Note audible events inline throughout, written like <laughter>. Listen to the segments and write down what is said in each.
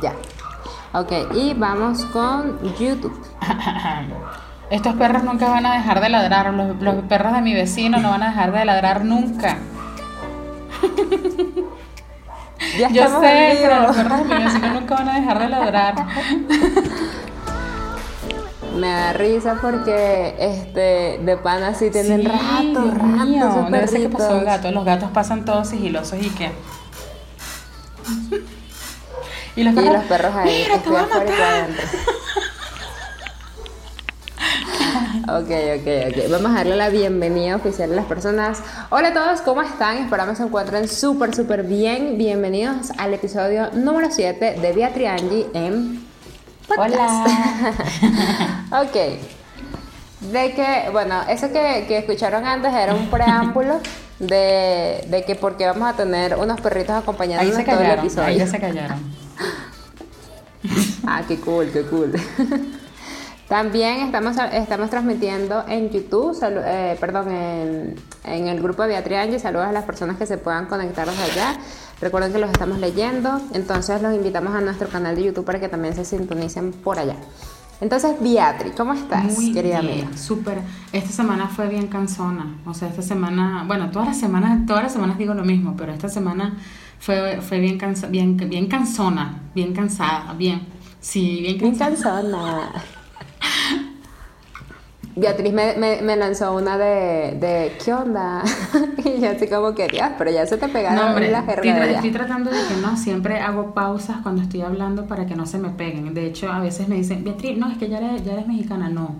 Ya. Ok, y vamos con YouTube. <laughs> Estos perros nunca van a dejar de ladrar. Los, los perros de mi vecino no van a dejar de ladrar nunca. <laughs> Ya Yo sé, pero los perros de mi vecino nunca van a dejar de ladrar. <laughs> Me da risa porque este de pana sí tienen Sí, rato, rato debe ser que pasó un gato. Los gatos pasan todos sigilosos y qué. Y los Y perros, los perros ahí, Mira, te voy a matar. Ok, ok, ok. Vamos a darle la bienvenida oficial a las personas. Hola a todos, ¿cómo están? Esperamos se encuentren súper, súper bien. Bienvenidos al episodio número 7 de Beatriz Angie en podcast. Hola. <laughs> Ok. De que, bueno, eso que, que escucharon antes era un preámbulo de, de que porque vamos a tener unos perritos acompañándonos todo el episodio. ahí se callaron. <laughs> Ah, qué cool, qué cool. <laughs> También estamos, estamos transmitiendo en YouTube, salu- eh, perdón, en, en el grupo de Beatriz Angie. Saludos a las personas que se puedan conectar desde allá. Recuerden que los estamos leyendo, entonces los invitamos a nuestro canal de YouTube para que también se sintonicen por allá. Entonces, Beatriz, ¿cómo estás, Muy querida bien, amiga? súper. Esta semana fue bien cansona. O sea, esta semana, bueno, todas las semanas, todas las semanas digo lo mismo, pero esta semana fue, fue bien, cansa, bien, bien cansona, bien cansada, bien. Sí, bien Bien cansada. cansona. Beatriz me, me, me lanzó una de, de ¿qué onda? <laughs> y yo así como que, Dios, pero ya se te pegaron No, hombre, la estoy, estoy tratando de que no, siempre hago pausas cuando estoy hablando para que no se me peguen. De hecho, a veces me dicen, Beatriz, no, es que ya eres, ya eres mexicana. No,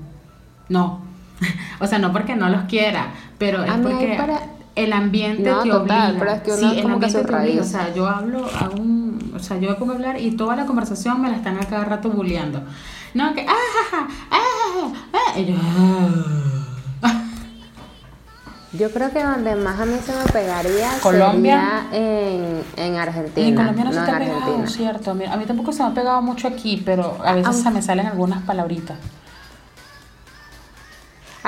no. <laughs> o sea, no porque no los quiera, pero es A mí porque para- el ambiente No, te total, obliga. pero es que uno sí, es el ambiente te obliga. O sea, yo hablo, hago un, o sea, yo me pongo a hablar y toda la conversación me la están a cada rato bulleando. No, que, ah, ja, ja, ah, ja, ja, ah", y yo, ah. Yo creo que donde más a mí se me pegaría Colombia. sería en, en Argentina. En Colombia no, se te ha pegado, cierto. A mí, a tampoco se me ha pegado mucho aquí, pero a veces Ah, se me salen algunas palabritas.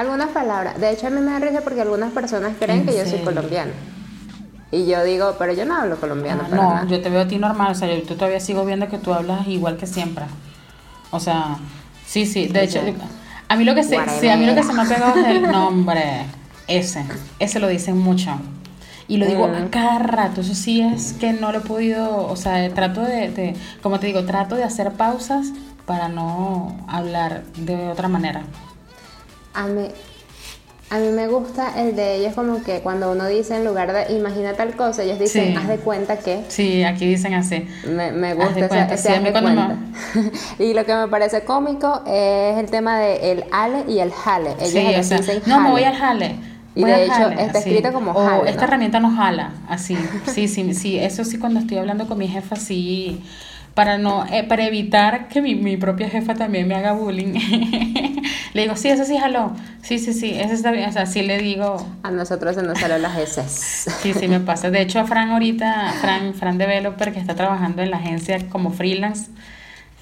Algunas palabras. De hecho, a mí me da risa porque algunas personas creen ¿En que yo soy colombiana. Y yo digo, pero yo no hablo colombiano. Ah, para no, nada. yo te veo a ti normal, o sea, yo, todavía sigo viendo que tú hablas igual que siempre. O sea, sí, sí, de hecho, a mí lo que se, sí, a mí lo que se me ha pegado es el nombre, ese, ese lo dicen mucho. Y lo digo a cada rato, eso sí es que no lo he podido, o sea, trato de, de, como te digo, trato de hacer pausas para no hablar de otra manera. A mí, a mí me gusta el de ellos como que cuando uno dice en lugar de imagina tal cosa, ellos dicen Sí. haz de cuenta que. Sí, aquí dicen así. Me, me Haz gusta de ese, cuenta, ese sí, a haz mí de cuando cuenta. <laughs> y lo que me parece cómico es el tema de el ale y el jale. Ellos Sí, allá o sea, dicen no, me voy al jale. Y voy de hecho, jale, está así. escrito como O jale, esta ¿no? herramienta no jala, así. <laughs> Sí, sí, sí, eso sí cuando estoy hablando con mi jefa, sí, para no, eh, para evitar que mi, mi propia jefa también me haga bullying. <laughs> le digo, sí, eso sí jaló. Sí, sí, sí, eso está bien. O sea, sí le digo, A nosotros se nos salen las S. sí, sí me pasa. De hecho, a Fran ahorita, Fran, Fran Developer, que está trabajando en la agencia como freelance.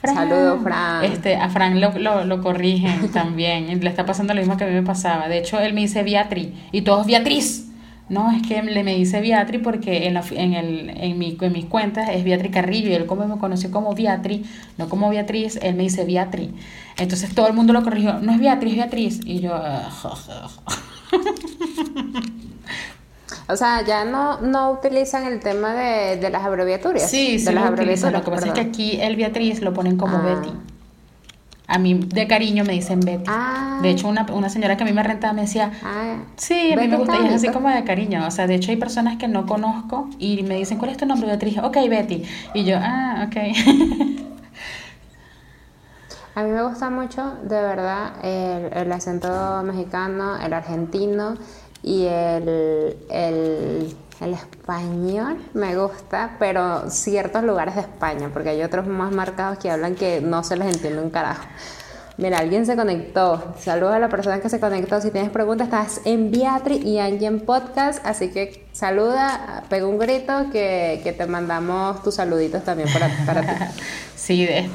Saludos, Fran. Este, a Fran lo, lo, lo corrigen también. Le está pasando lo mismo que a mí me pasaba. De hecho, él me dice Beatriz y todos Beatriz. No, es que le me dice Beatriz porque en, la, en, el, en, mi, en mis cuentas es Beatriz Carrillo y él como me conoció como Beatriz, no como Beatriz, él me dice Beatriz. Entonces todo el mundo lo corrigió, no es Beatriz, es Beatriz. Y yo, "Ah, <laughs> O sea, ya no, no utilizan el tema de, de las abreviaturas. sí, de sí, las lo utilizan. abreviaturas. Lo que pasa es que aquí el Beatriz lo ponen como Ah. Betty. A mí de cariño me dicen Betty. Ah. De hecho, una, una señora que a mí me rentaba me decía, Ah, Sí, a mí me gusta y es así como de cariño. O sea, de hecho hay personas que no conozco y me dicen, ¿cuál es tu nombre? Beatriz, ok, Betty. Y yo, ah, ok. <laughs> A mí me gusta mucho, de verdad, el, el acento mexicano, el argentino y el, el, el español me gusta, pero ciertos lugares de España, porque hay otros más marcados que hablan que no se les entiende un carajo. Mira, alguien se conectó. Saludos a la persona que se conectó. Si tienes preguntas, estás en Beatriz y Angie en podcast. Así que saluda, pega un grito que, que te mandamos tus saluditos también para, para ti. <laughs> sí, de,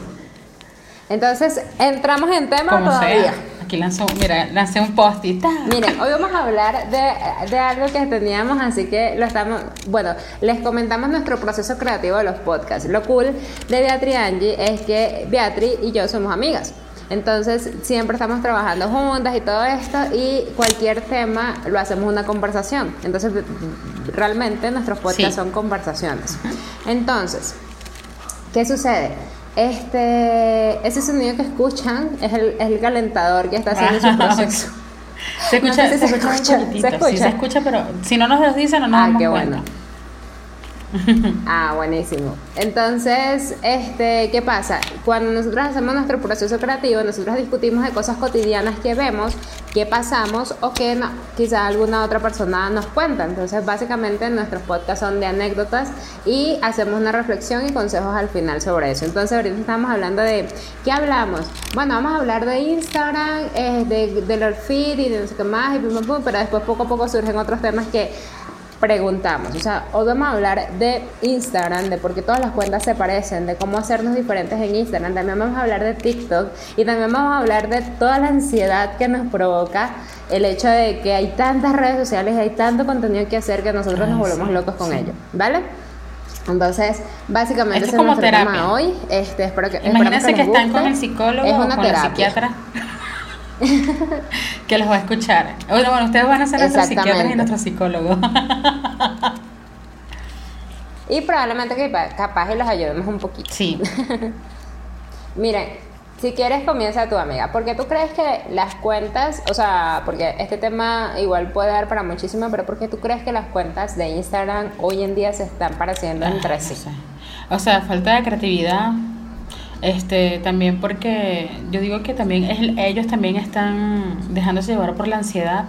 Entonces, entramos en tema como todavía. sea. Aquí lanzó, mira, lancé un post y tal. Miren, hoy vamos a hablar de, de, algo que teníamos, así que lo estamos, bueno, les comentamos nuestro proceso creativo de los podcasts. Lo cool de Beatriz Angie es que Beatriz y yo somos amigas. Entonces siempre estamos trabajando juntas y todo esto y cualquier tema lo hacemos una conversación. Entonces realmente nuestros podcasts son conversaciones. Entonces, ¿qué sucede? Este, ese sonido que escuchan es el, el calentador que está haciendo su <laughs> proceso. Se escucha, se, escucha, se, escucha, Sí, se escucha, pero si no nos lo dicen, no nos ah, qué bueno. <laughs> ah, buenísimo. Entonces, este, ¿qué pasa? Cuando nosotros hacemos nuestro proceso creativo, nosotros discutimos de cosas cotidianas que vemos, que pasamos o que no, quizá alguna otra persona nos cuenta. Entonces, básicamente nuestros podcasts son de anécdotas y hacemos una reflexión y consejos al final sobre eso. Entonces, ahorita estamos hablando de, ¿qué hablamos? Bueno, vamos a hablar de Instagram, eh, de, de los feed y de no sé qué más, y pero después poco a poco surgen otros temas que preguntamos. O sea, hoy vamos a hablar de Instagram, de por qué todas las cuentas se parecen, de cómo hacernos diferentes en Instagram. También vamos a hablar de TikTok y también vamos a hablar de toda la ansiedad que nos provoca el hecho de que hay tantas redes sociales, hay tanto contenido que hacer que nosotros nos volvemos locos con ello. ¿Vale? Entonces, básicamente es como terapia. hoy. Este, espero que, Imagínense que, están con el psicólogo o con el psiquiatra. <laughs> que los va a escuchar. Bueno, bueno, ustedes van a ser nuestros psiquiatras y nuestros psicólogos. <laughs> y probablemente que capaz y los ayudemos un poquito. Sí. <laughs> Miren, si quieres comienza tu amiga, porque tú crees que las cuentas, o sea, porque este tema igual puede dar para muchísimo, pero porque tú crees que las cuentas de Instagram hoy en día se están pareciendo entre sí. O sea, falta de creatividad, este, también porque yo digo que también ellos también están dejándose llevar por la ansiedad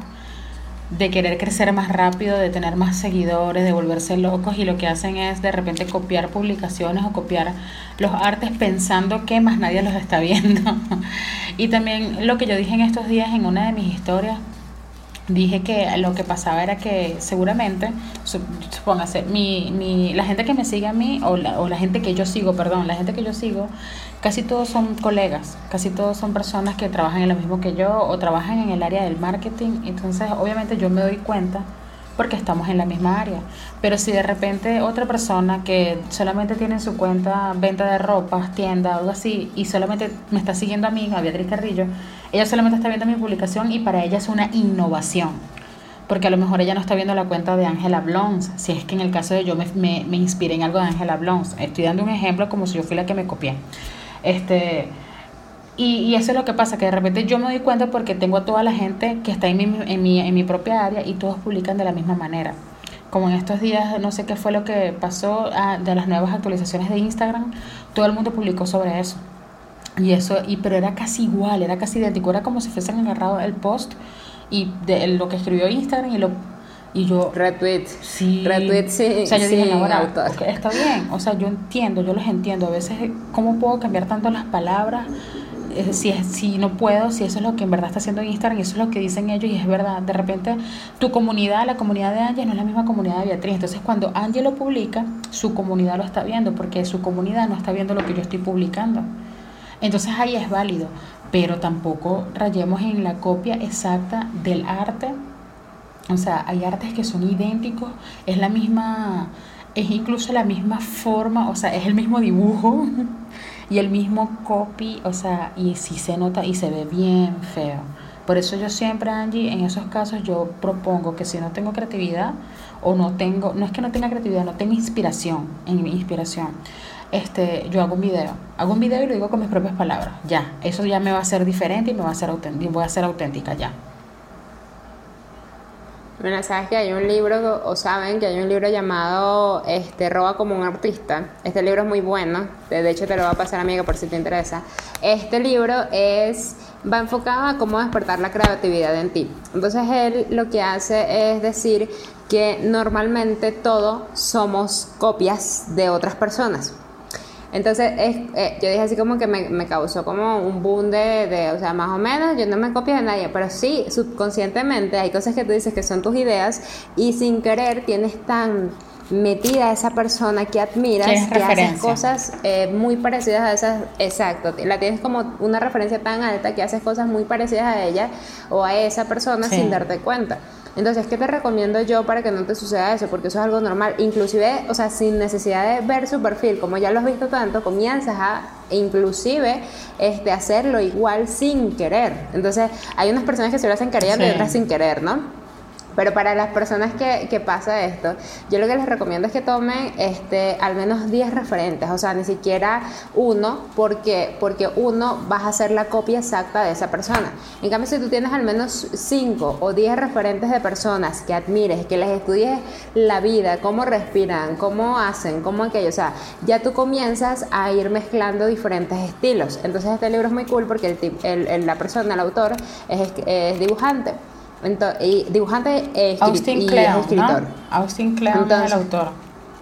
de querer crecer más rápido, de tener más seguidores, de volverse locos y lo que hacen es de repente copiar publicaciones o copiar los artes pensando que más nadie los está viendo. <laughs> y también lo que yo dije en estos días en una de mis historias, dije que lo que pasaba era que seguramente, supóngase, mi, mi, la gente que me sigue a mí, o la, o la gente que yo sigo, perdón, la gente que yo sigo, casi todos son colegas, casi todos son personas que trabajan en lo mismo que yo o trabajan en el área del marketing, entonces obviamente yo me doy cuenta porque estamos en la misma área. Pero si de repente otra persona que solamente tiene en su cuenta venta de ropa, tienda, algo así, y solamente me está siguiendo a mí, a Beatriz Carrillo, ella solamente está viendo mi publicación y para ella es una innovación. Porque a lo mejor ella no está viendo la cuenta de Ángela Blons, si es que en el caso de yo me, me, me inspiré en algo de Ángela Blons. Estoy dando un ejemplo como si yo fui la que me copié. Este, y, eso es lo que pasa, que de repente yo me doy cuenta porque tengo a toda la gente que está en mi, en mi, en mi propia área y todos publican de la misma manera. Como en estos días, no sé qué fue lo que pasó ah, de las nuevas actualizaciones de Instagram, todo el mundo publicó sobre eso. Y eso, y, pero era casi igual, era casi idéntico, era como si fuesen agarrado el post y de lo que escribió Instagram y lo y yo... Retweet. Sí. Retweet, sí. O sea, yo dije, ahora, está bien. O sea, yo entiendo, yo los entiendo. A veces, ¿cómo puedo cambiar tanto las palabras? si, si no puedo, si eso es lo que en verdad está haciendo Instagram y eso es lo que dicen ellos y es verdad, de repente tu comunidad, la comunidad de Angie no es la misma comunidad de Beatriz, entonces cuando Angie lo publica, su comunidad lo está viendo porque su comunidad no está viendo lo que yo estoy publicando. Entonces ahí es válido, pero tampoco rayemos en la copia exacta del arte. O sea, hay artes que son idénticos, es la misma, es incluso la misma forma, o sea, es el mismo dibujo <laughs> y el mismo copy, o sea, y si se nota y se ve bien feo. Por eso yo siempre, Angie, en esos casos yo propongo que si no tengo creatividad o no tengo, no es que no tenga creatividad, no tengo inspiración, en mi inspiración, este, yo hago un video. Hago un video y lo digo con mis propias palabras. Ya, eso ya me va a ser diferente y me va a auténtica, voy a ser auténtica ya. Bueno, sabes que hay un libro, o saben que hay un libro llamado este, Roba como un artista. Este libro es muy bueno, de hecho te lo va a pasar amiga por si te interesa. Este libro es va enfocado a cómo despertar la creatividad en ti. Entonces él lo que hace es decir que normalmente todos somos copias de otras personas. Entonces, es, eh, yo dije así como que me, me, causó como un boom de, de, o sea, más o menos, yo no me copio de nadie, pero sí, subconscientemente hay cosas que tú dices que son tus ideas y sin querer tienes tan metida a esa persona que admiras, que haces cosas eh, muy parecidas a esas, exacto, la tienes como una referencia tan alta que haces cosas muy parecidas a ella o a esa persona sin darte cuenta. Entonces, ¿qué te recomiendo yo para que no te suceda eso? Porque eso es algo normal. Inclusive, o sea, sin necesidad de ver su perfil, como ya lo has visto tanto, comienzas a inclusive este, hacerlo igual sin querer. Entonces, hay unas personas que se lo hacen queriendo y otras sin querer, ¿no? Pero para las personas que, que, pasa esto, yo lo que les recomiendo es que tomen este, al menos 10 referentes, o sea, ni siquiera uno, porque, porque uno vas a hacer la copia exacta de esa persona. En cambio, si tú tienes al menos 5 o 10 referentes de personas que admires, que les estudies la vida, cómo respiran, cómo hacen, cómo aquello, o sea, ya tú comienzas a ir mezclando diferentes estilos. Entonces este libro es muy cool porque el, el, la persona, el autor, es dibujante y dibujante eh, Austin y escritor. ¿no? Austin Kleon es el autor.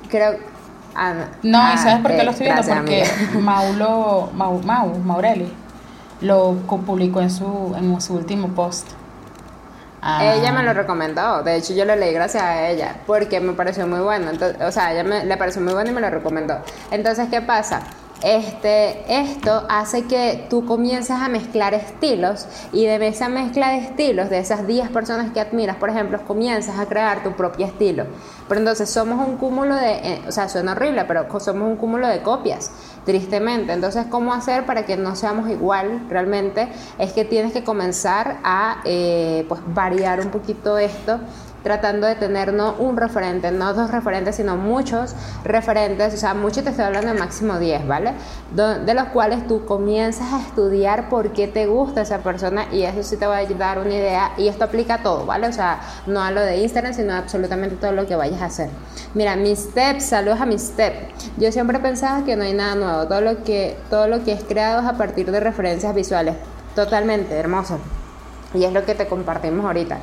Creo. Ah, no, ¿y sabes por qué lo eh, estoy viendo? Porque <laughs> Maulo, Mau, Mau, Maureli lo publicó en su, en su último post. Ella me lo recomendó, de hecho yo lo leí gracias a ella, porque me pareció muy bueno, Entonces, o sea, ella me, le pareció muy bueno y me lo recomendó. Entonces, ¿qué pasa? Este, esto hace que tú comiences a mezclar estilos y de esa mezcla de estilos, de esas 10 personas que admiras, por ejemplo, comienzas a crear tu propio estilo. Pero entonces somos un cúmulo de, eh, o sea, suena horrible, pero somos un cúmulo de copias, tristemente. Entonces, ¿cómo hacer para que no seamos igual realmente? Es que tienes que comenzar a eh, pues variar un poquito esto tratando de tener no un referente, no dos referentes, sino muchos referentes, o sea, muchos te estoy hablando de máximo 10, ¿vale? De los cuales tú comienzas a estudiar por qué te gusta esa persona y eso sí te va a dar una idea y esto aplica a todo, ¿vale? O sea, no a lo de Instagram, sino a absolutamente todo lo que vayas a hacer. Mira, mis steps, saludos a mis steps. Yo siempre pensaba que no hay nada nuevo, todo lo que, todo lo que es creado es a partir de referencias visuales. Totalmente, hermoso. Y es lo que te compartimos ahorita.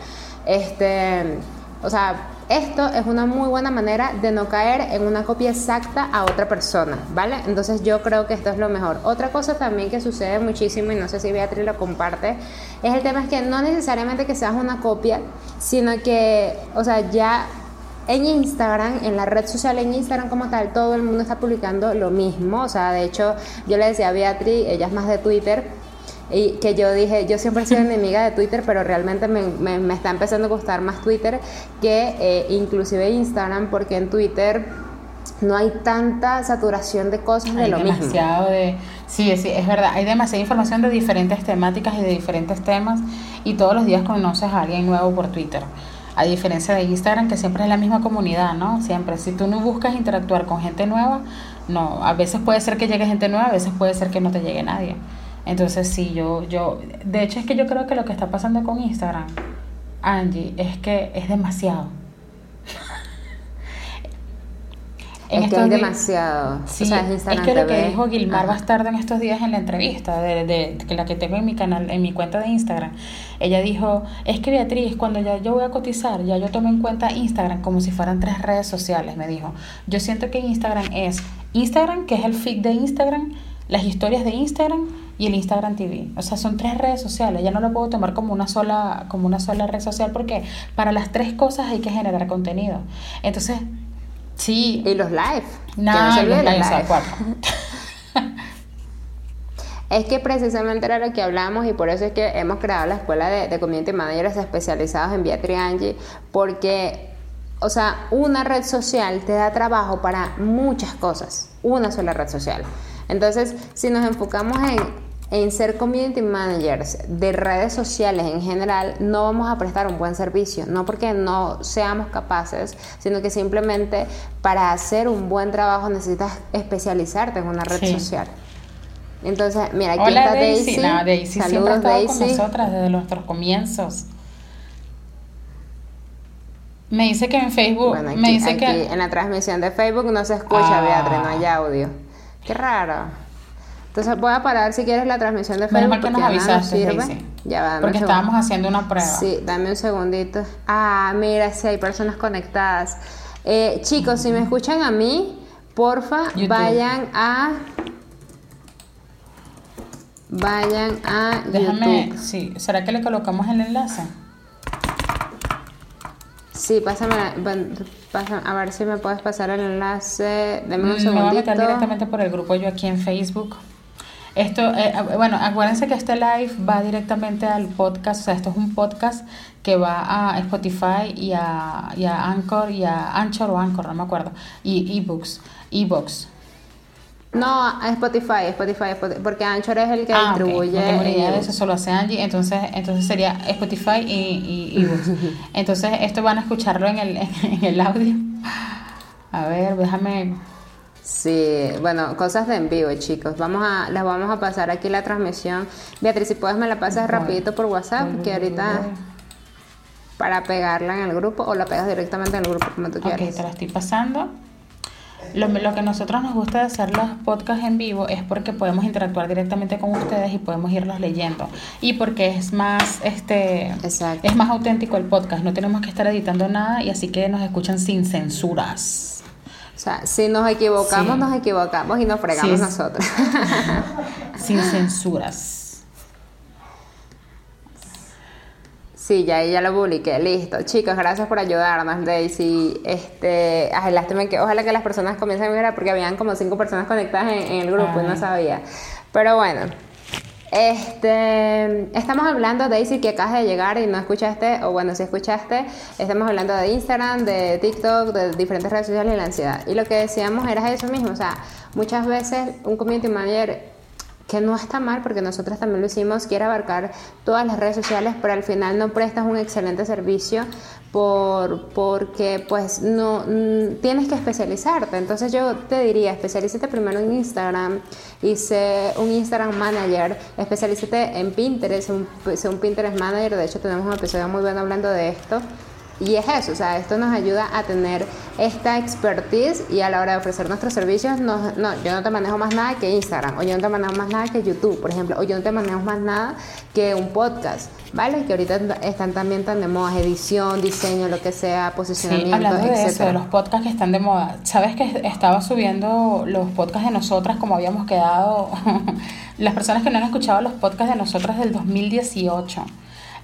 Este, o sea, esto es una muy buena manera de no caer en una copia exacta a otra persona, ¿vale? Entonces yo creo que esto es lo mejor. Otra cosa también que sucede muchísimo, y no sé si Beatriz lo comparte, es el tema es que no necesariamente que seas una copia, sino que, o sea, ya en Instagram, en la red social en Instagram como tal, todo el mundo está publicando lo mismo. O sea, de hecho, yo le decía a Beatriz, ella es más de Twitter, y que yo dije, yo siempre he sido enemiga de Twitter, pero realmente me, me, está empezando a gustar más Twitter que eh, inclusive Instagram, porque en Twitter no hay tanta saturación de cosas de lo demasiado mismo. de sí, sí, es verdad, hay demasiada información de diferentes temáticas y de diferentes temas y todos los días conoces a alguien nuevo por Twitter. A diferencia de Instagram, que siempre es la misma comunidad, ¿no? Siempre. Si tú no buscas interactuar con gente nueva, no. A veces puede ser que llegue gente nueva, a veces puede ser que no te llegue nadie. Entonces sí, yo, yo, de hecho es que yo creo que lo que está pasando con Instagram, Angie, es que es demasiado. <laughs> es que es demasiado. Sí, es, que lo que dijo Gilmar Bastardo en estos días en la entrevista, de, de, la que tengo en mi canal, en mi cuenta de Instagram, ella dijo, es que Beatriz, cuando ya yo voy a cotizar, ya yo tomo en cuenta Instagram como si fueran tres redes sociales, me dijo. Yo siento que Instagram es Instagram, que es el feed de Instagram, las historias de Instagram y el Instagram TV. O sea, son tres redes sociales. Ya no lo puedo tomar como una sola, como una sola red social porque para las tres cosas hay que generar contenido. Entonces, sí. Y los live. No, no los live. <laughs> Es que precisamente era lo que hablamos y por eso es que hemos creado la escuela de, de community managers especializados en Beatriz Angie, porque, o sea, una red social te da trabajo para muchas cosas, una sola red social. Entonces, si nos enfocamos en, ser community managers de redes sociales en general, no vamos a prestar un buen servicio, no porque no seamos capaces, sino que simplemente para hacer un buen trabajo necesitas especializarte en una red social. Entonces, mira, aquí está Daisy. Daisy. Saludos, Daisy. con nosotras desde nuestros comienzos. Me dice que en Facebook, me dice que en la transmisión de Facebook no se escucha, Beatriz, no hay audio. Qué raro. Entonces voy a parar si quieres la transmisión de Facebook. Menos que nos avisaste, Ya va, Porque estábamos haciendo una prueba. Sí, dame un segundito. Ah, mira, si hay personas conectadas. Eh, chicos, si me escuchan a mí, porfa, vayan a. Vayan a. Déjame, sí. ¿Será que le colocamos el enlace? Sí, pásame, a ver si me puedes pasar el enlace. Deme un Me voy a segundito. meter directamente por el grupo yo aquí en Facebook. Esto, eh, bueno, acuérdense que este live va directamente al podcast, o sea, esto es un podcast que va a Spotify y a, y a Anchor y a Anchor o Anchor, no me acuerdo, y ebooks, ebooks. No, a Spotify, Spotify, Spotify, porque Anchor es el que Ah, distribuye. No tengo idea de eso, solo hace Angie, entonces, entonces sería Spotify y, y ebooks. <laughs> Entonces, esto van a escucharlo en el, <laughs> en el audio. A ver, déjame Sí, bueno, cosas de en vivo, chicos. Vamos a, las vamos a pasar aquí la transmisión. Beatriz, si puedes me la pasas Voy. rapidito por WhatsApp, que ahorita para pegarla en el grupo o la pegas directamente en el grupo como tú Ok, quieras. te la estoy pasando. Lo, lo que a nosotros nos gusta de hacer los podcasts en vivo es porque podemos interactuar directamente con ustedes y podemos irlos leyendo. Y porque es más, este, Exacto. es más auténtico el podcast. No tenemos que estar editando nada y así que nos escuchan sin censuras. O sea, si nos equivocamos, Sí. nos equivocamos y nos fregamos Sí. nosotros. <laughs> Sin censuras. Sí, ya ya lo publiqué, listo. Chicos, gracias por ayudarnos, Daisy. Este, ay, lástima que ojalá que las personas comiencen a mirar porque habían como cinco personas conectadas en, en el grupo y no sabía. Pero bueno, este, estamos hablando, Daisy, que acabas de llegar y no escuchaste, o bueno, si escuchaste, estamos hablando de Instagram, de TikTok, de diferentes redes sociales y la ansiedad. Y lo que decíamos era eso mismo, o sea, muchas veces un community manager que no está mal porque nosotros también lo hicimos, quiere abarcar todas las redes sociales, pero al final no prestas un excelente servicio por, porque pues no mm, tienes que especializarte. Entonces yo te diría, especialízate primero en Instagram sé un Instagram manager, especialízate en Pinterest, un, un Pinterest manager, de hecho tenemos un episodio muy bueno hablando de esto. Y es eso, o sea, esto nos ayuda a tener esta expertise y a la hora de ofrecer nuestros servicios, no, no, yo no te manejo más nada que Instagram, o yo no te manejo más nada que YouTube, por ejemplo, o yo no te manejo más nada que un podcast, ¿vale? Que ahorita están también tan de moda, edición, diseño, lo que sea, Sí, posicionamiento, hablando de eso, de los podcasts que están de moda. ¿Sabes que estaba subiendo los podcasts de nosotras como habíamos quedado? <laughs> Las personas que no han escuchado los podcasts de nosotras del 2018.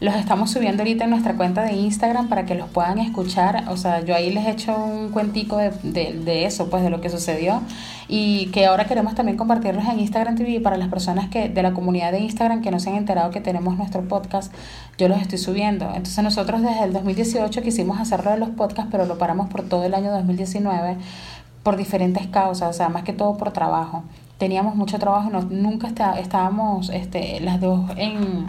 Los estamos subiendo ahorita en nuestra cuenta de Instagram para que los puedan escuchar. O sea, yo ahí les he hecho un cuentico de, de, eso, pues de lo que sucedió. Y que ahora queremos también compartirlos en Instagram TV para las personas que de la comunidad de Instagram que no se han enterado que tenemos nuestro podcast. Yo los estoy subiendo. Entonces nosotros desde el 2018 quisimos hacerlo de los podcasts, pero lo paramos por todo el año 2019 por diferentes causas, o sea, más que todo por trabajo. Teníamos mucho trabajo no- nunca está- estábamos este, las dos en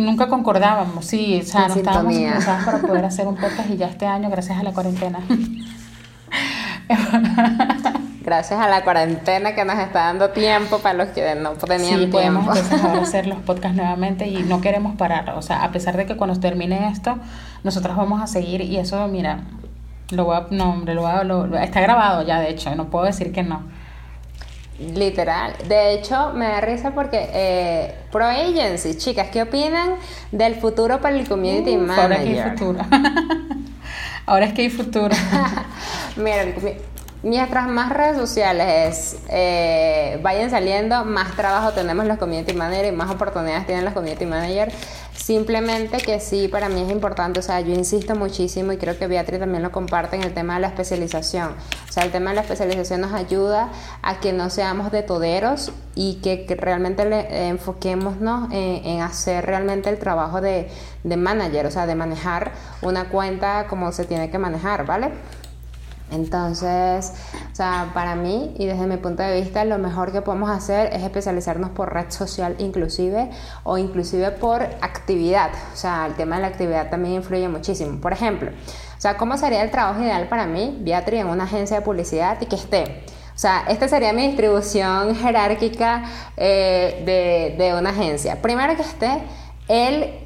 nunca concordábamos, sí, o sea, no estábamos sincronizadas para <laughs> poder hacer un podcast y ya este año, gracias a la cuarentena. <laughs> Gracias a la cuarentena que nos está dando tiempo para los que no tenían sí, podemos tiempo. entonces ahora <laughs> hacer los podcasts nuevamente y no queremos parar. O sea, a pesar de que cuando termine esto, nosotros vamos a seguir y eso, mira, lo voy a, no, hombre, lo voy a- lo- lo- está grabado ya, de hecho, no puedo decir que no. Literal. De hecho, me da risa porque eh, Pro Agency, chicas, ¿qué opinan del futuro para el community Uf, ahora que hay manager? futuro. <laughs> ahora es que hay futuro. <laughs> Comi- mientras más redes sociales eh, vayan saliendo, más trabajo tenemos los community managers y más oportunidades tienen los community managers. Simplemente que sí, para mí es importante, o sea, yo insisto muchísimo y creo que Beatriz también lo comparte en el tema de la especialización. O sea, el tema de la especialización nos ayuda a que no seamos de toderos y que, realmente le eh, enfoquémonos en, en hacer realmente el trabajo de, de manager, o sea, de manejar una cuenta como se tiene que manejar, ¿vale? Entonces, o sea, para mí y desde mi punto de vista, lo mejor que podemos hacer es especializarnos por red social inclusive o inclusive por actividad. O sea, el tema de la actividad también influye muchísimo. Por ejemplo, o sea, ¿cómo sería el trabajo ideal para mí, Beatriz, en una agencia de publicidad y que esté? O sea, esta sería mi distribución jerárquica eh, de, de una agencia. Primero que esté el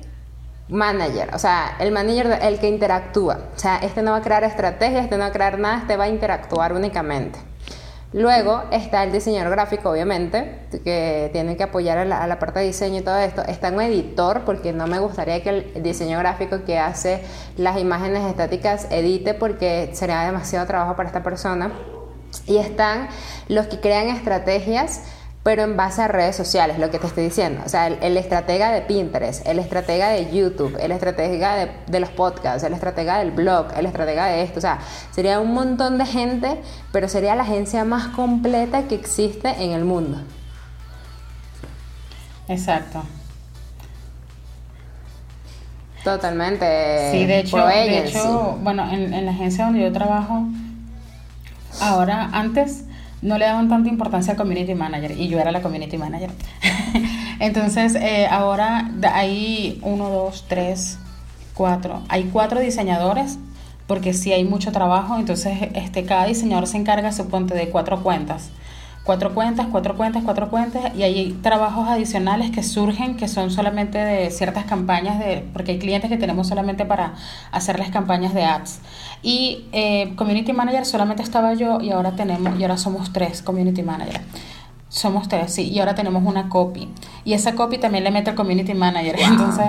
manager, o sea, el manager, el que interactúa. O sea, este no va a crear estrategias, este no va a crear nada, este va a interactuar únicamente. Luego está el diseñador gráfico, obviamente, que tiene que apoyar a la, parte de diseño y todo esto. Está un editor, porque no me gustaría que el diseño gráfico que hace las imágenes estáticas edite, porque sería demasiado trabajo para esta persona. Y están los que crean estrategias pero en base a redes sociales, lo que te estoy diciendo. O sea, el, estratega de Pinterest, el estratega de YouTube, el estratega de, de, los podcasts, el estratega del blog, el estratega de esto. O sea, sería un montón de gente, pero sería la agencia más completa que existe en el mundo. Exacto. Totalmente. Sí, de hecho, de hecho bueno, en, en la agencia donde yo trabajo, ahora, antes no le daban tanta importancia al community manager y yo era la community manager. <laughs> Entonces, eh, ahora hay uno, dos, tres, cuatro. Hay cuatro diseñadores porque si hay mucho trabajo, entonces este, cada diseñador se encarga, suponte, de cuatro cuentas cuatro cuentas, cuatro cuentas, cuatro cuentas, y hay trabajos adicionales que surgen que son solamente de ciertas campañas, de, porque hay clientes que tenemos solamente para hacer las campañas de ads. Y eh, Community Manager solamente estaba yo y ahora tenemos, y ahora somos tres Community Manager. Somos tres, sí, y ahora tenemos una copy. Y esa copy también le mete el Community Manager. Entonces,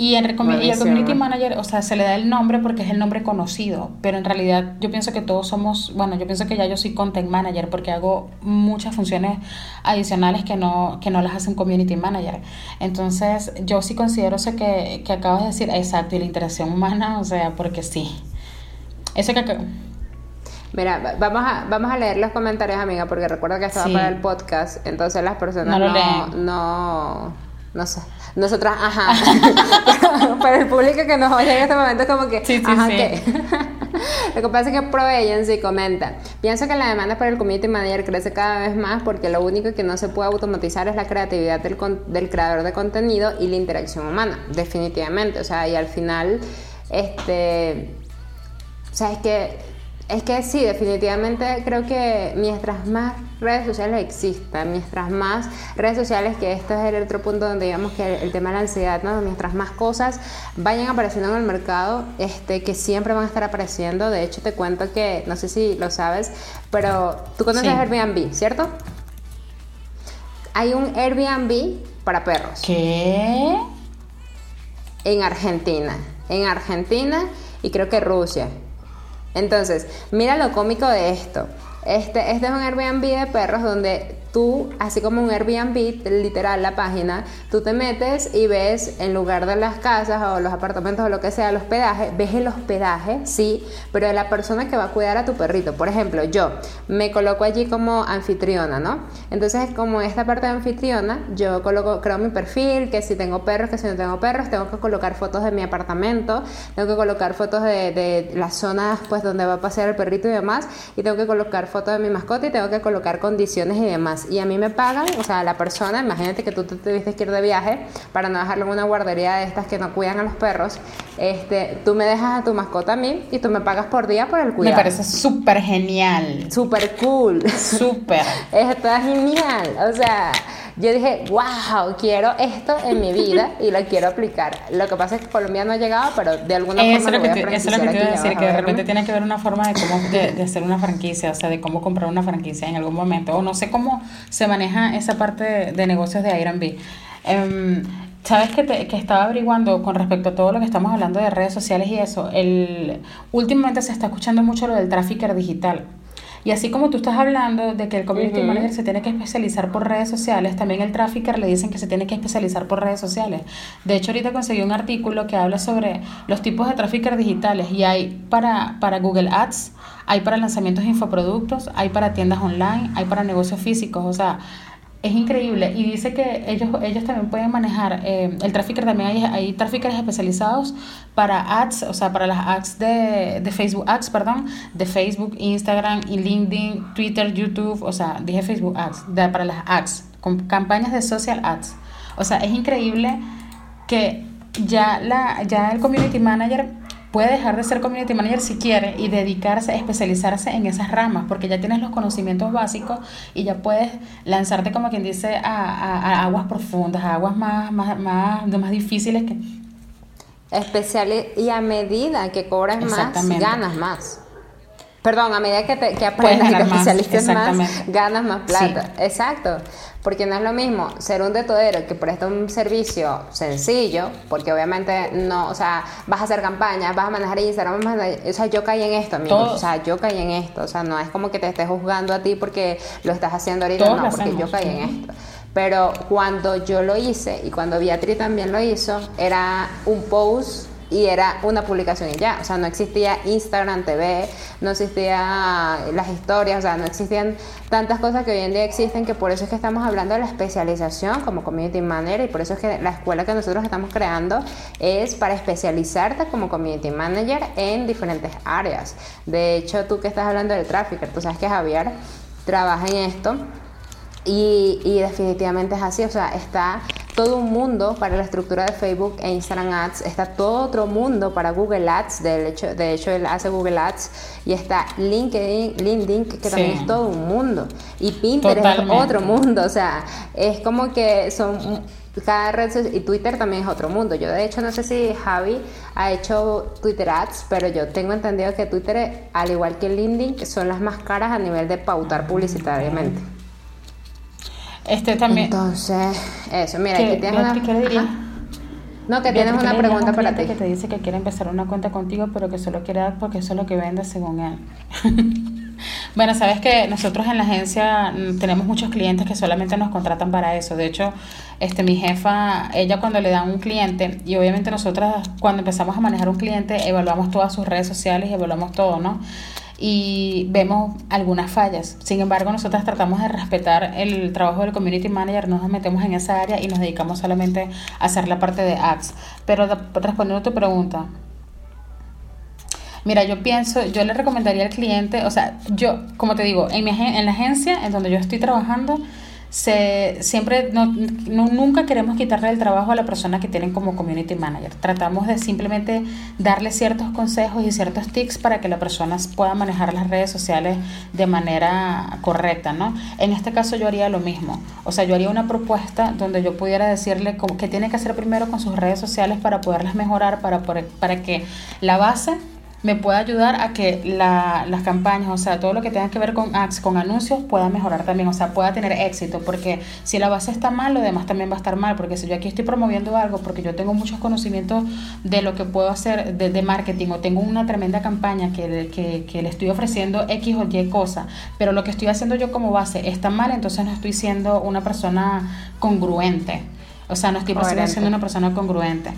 y, el, community manager, o sea, se le da el nombre porque es el nombre conocido, pero en realidad yo pienso que todos somos, bueno, yo pienso que ya yo soy content manager porque hago muchas funciones adicionales que no, que no las hace un community manager. Entonces, yo sí considero eso que, que acabas de decir, exacto, y la interacción humana, o sea, porque sí. Eso que... Mira, vamos a, vamos a leer los comentarios, amiga, porque recuerdo que estaba para el podcast, entonces las personas no, no, no, no sé. Nosotras, ajá. <laughs> para el público que nos oye en este momento, como que, sí, sí, ajá, ¿qué? <laughs> Lo que pasa es que ProAgency sí comenta, pienso que la demanda para el community manager crece cada vez más porque lo único que no se puede automatizar es la creatividad del, del creador de contenido y la interacción humana, definitivamente. O sea, y al final, este, o sea, es que es que sí, definitivamente creo que mientras más redes sociales existan, mientras más redes sociales, que esto es el otro punto donde digamos que el, tema de la ansiedad, ¿no? mientras más cosas vayan apareciendo en el mercado, este, que siempre van a estar apareciendo. De hecho, te cuento que, no sé si lo sabes, pero tú conoces Airbnb, ¿cierto? Hay un Airbnb para perros. ¿Qué? En Argentina. En Argentina y creo que Rusia. Entonces, mira lo cómico de esto. Este, este es un Airbnb de perros donde tú, así como un Airbnb, literal la página, tú te metes y ves en lugar de las casas o los apartamentos o lo que sea, el hospedaje, ves el hospedaje, sí, pero de la persona que va a cuidar a tu perrito. Por ejemplo, yo me coloco allí como anfitriona, ¿no? Entonces, como esta parte de anfitriona, yo coloco, creo mi perfil, que si tengo perros, que si no tengo perros, tengo que colocar fotos de mi apartamento, tengo que colocar fotos de, de las zonas pues donde va a pasear el perrito y demás, y tengo que colocar fotos de mi mascota y tengo que colocar condiciones y demás y a mí me pagan, o sea, la persona, imagínate que tú te tuviste que ir de viaje para no dejarlo en una guardería de estas que no cuidan a los perros, este, tú me dejas a tu mascota a mí y tú me pagas por día por el cuidado. Me parece súper <laughs> genial. Súper cool. Súper. Está genial, o sea yo dije, wow, quiero esto en mi vida y lo quiero aplicar. Lo que pasa es que Colombia no ha llegado, pero de alguna forma lo voy a Eso es lo que te iba a decir, que de repente tiene que haber una forma de cómo de, hacer una franquicia, o sea, de cómo comprar una franquicia en algún momento, o no sé cómo se maneja esa parte de, negocios de Airbnb. Eh, Sabes que, te, que estaba averiguando con respecto a todo lo que estamos hablando de redes sociales y eso. El, últimamente se está escuchando mucho lo del tráfico digital. Y así como tú estás hablando de que el community manager se tiene que especializar por redes sociales, también el trafficker le dicen que se tiene que especializar por redes sociales. De hecho, ahorita conseguí un artículo que habla sobre los tipos de trafficker digitales y hay para, para Google Ads, hay para lanzamientos de infoproductos, hay para tiendas online, hay para negocios físicos, o sea, es increíble y dice que ellos, ellos también pueden manejar, eh, el trafficker también hay, hay traffickers especializados para ads, o sea, para las ads de, de Facebook Ads, perdón, de Facebook, Instagram, y LinkedIn, Twitter, YouTube, o sea, dije Facebook Ads, para las ads, con campañas de social ads. O sea, es increíble que ya, la, ya el community manager puede dejar de ser community manager si quiere y dedicarse, especializarse en esas ramas, porque ya tienes los conocimientos básicos y ya puedes lanzarte, como quien dice, a, aguas profundas, a aguas más, más, más, más difíciles que... Especial y a medida que cobras más, ganas más. Perdón, a medida que, te, que aprendas y te especialices más, ganas más plata. Exacto. Porque no es lo mismo ser un detodero que presta un servicio sencillo, porque obviamente no, o sea, vas a hacer campañas, vas a manejar Instagram, o sea, yo caí en esto, amigos, o sea, yo caí en esto, o sea, no es como que te estés juzgando a ti porque lo estás haciendo ahorita, no, porque yo caí en esto. Pero cuando yo lo hice y cuando Beatriz también lo hizo, era un post y era una publicación y ya, o sea, no existía Instagram TV, no existía las historias, o sea, no existían tantas cosas que hoy en día existen que por eso es que estamos hablando de la especialización como community manager y por eso es que la escuela que nosotros estamos creando es para especializarte como community manager en diferentes áreas. De hecho, tú que estás hablando del tráfico, tú sabes que Javier trabaja en esto y definitivamente es así, o sea, está todo un mundo para la estructura de Facebook e Instagram Ads, está todo otro mundo para Google Ads, de hecho, de hecho él hace Google Ads, y está LinkedIn, LinkedIn que también es todo un mundo, y Pinterest es otro mundo, o sea, es como que son cada red y Twitter también es otro mundo. Yo de hecho no sé si Javi ha hecho Twitter Ads, pero yo tengo entendido que Twitter, al igual que LinkedIn, son las más caras a nivel de pautar publicitariamente. Este también. Entonces, eso, mira, aquí tienes una... ¿qué No, que tienes una pregunta para ti. Que te dice que quiere empezar una cuenta contigo, pero que solo quiere dar porque eso es lo que vende según él. <laughs> bueno, sabes que nosotros en la agencia mm, tenemos muchos clientes que solamente nos contratan para eso. De hecho, este mi jefa, ella cuando le dan un cliente, y obviamente nosotras cuando empezamos a manejar un cliente, evaluamos todas sus redes sociales y evaluamos todo, ¿no? Y vemos algunas fallas. Sin embargo, nosotros tratamos de respetar el trabajo del community manager, no nos metemos en esa área y nos dedicamos solamente a hacer la parte de ads. Pero respondiendo a tu pregunta, Mira, yo pienso, yo le recomendaría al cliente, o sea, yo, como te digo, en, mi, en la agencia en donde yo estoy trabajando, se, siempre, no, nunca queremos quitarle el trabajo a la persona que tienen como community manager. Tratamos de simplemente darle ciertos consejos y ciertos tips para que la persona pueda manejar las redes sociales de manera correcta, ¿no? En este caso yo haría lo mismo. O sea, yo haría una propuesta donde yo pudiera decirle qué tiene que hacer primero con sus redes sociales para poderlas mejorar, para, para que la base me puede ayudar a que la, las campañas, o sea, todo lo que tenga que ver con ads, con anuncios, pueda mejorar también, o sea, pueda tener éxito, porque si la base está mal, lo demás también va a estar mal, porque si yo aquí estoy promoviendo algo, porque yo tengo muchos conocimientos de lo que puedo hacer de, de marketing, o tengo una tremenda campaña que, que, que, le estoy ofreciendo X o Y cosa, pero lo que estoy haciendo yo como base está mal, entonces no estoy siendo una persona congruente, o sea, no estoy siendo una persona congruente.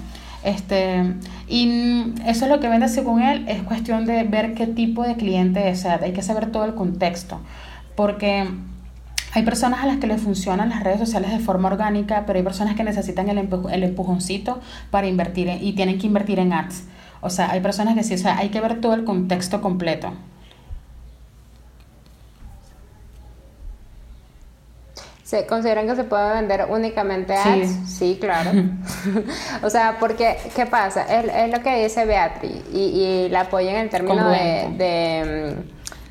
Este, y eso es lo que vende según él, es cuestión de ver qué tipo de cliente es, hay que saber todo el contexto, porque hay personas a las que les funcionan las redes sociales de forma orgánica, pero hay personas que necesitan el, el empujoncito para invertir y tienen que invertir en ads. O sea, hay personas que sí, o sea, hay que ver todo el contexto completo. ¿Se consideran que se puede vender únicamente ads? Sí, claro. <laughs> o sea, porque, ¿qué pasa? Es, es lo que dice Beatriz y, y la apoya en el término de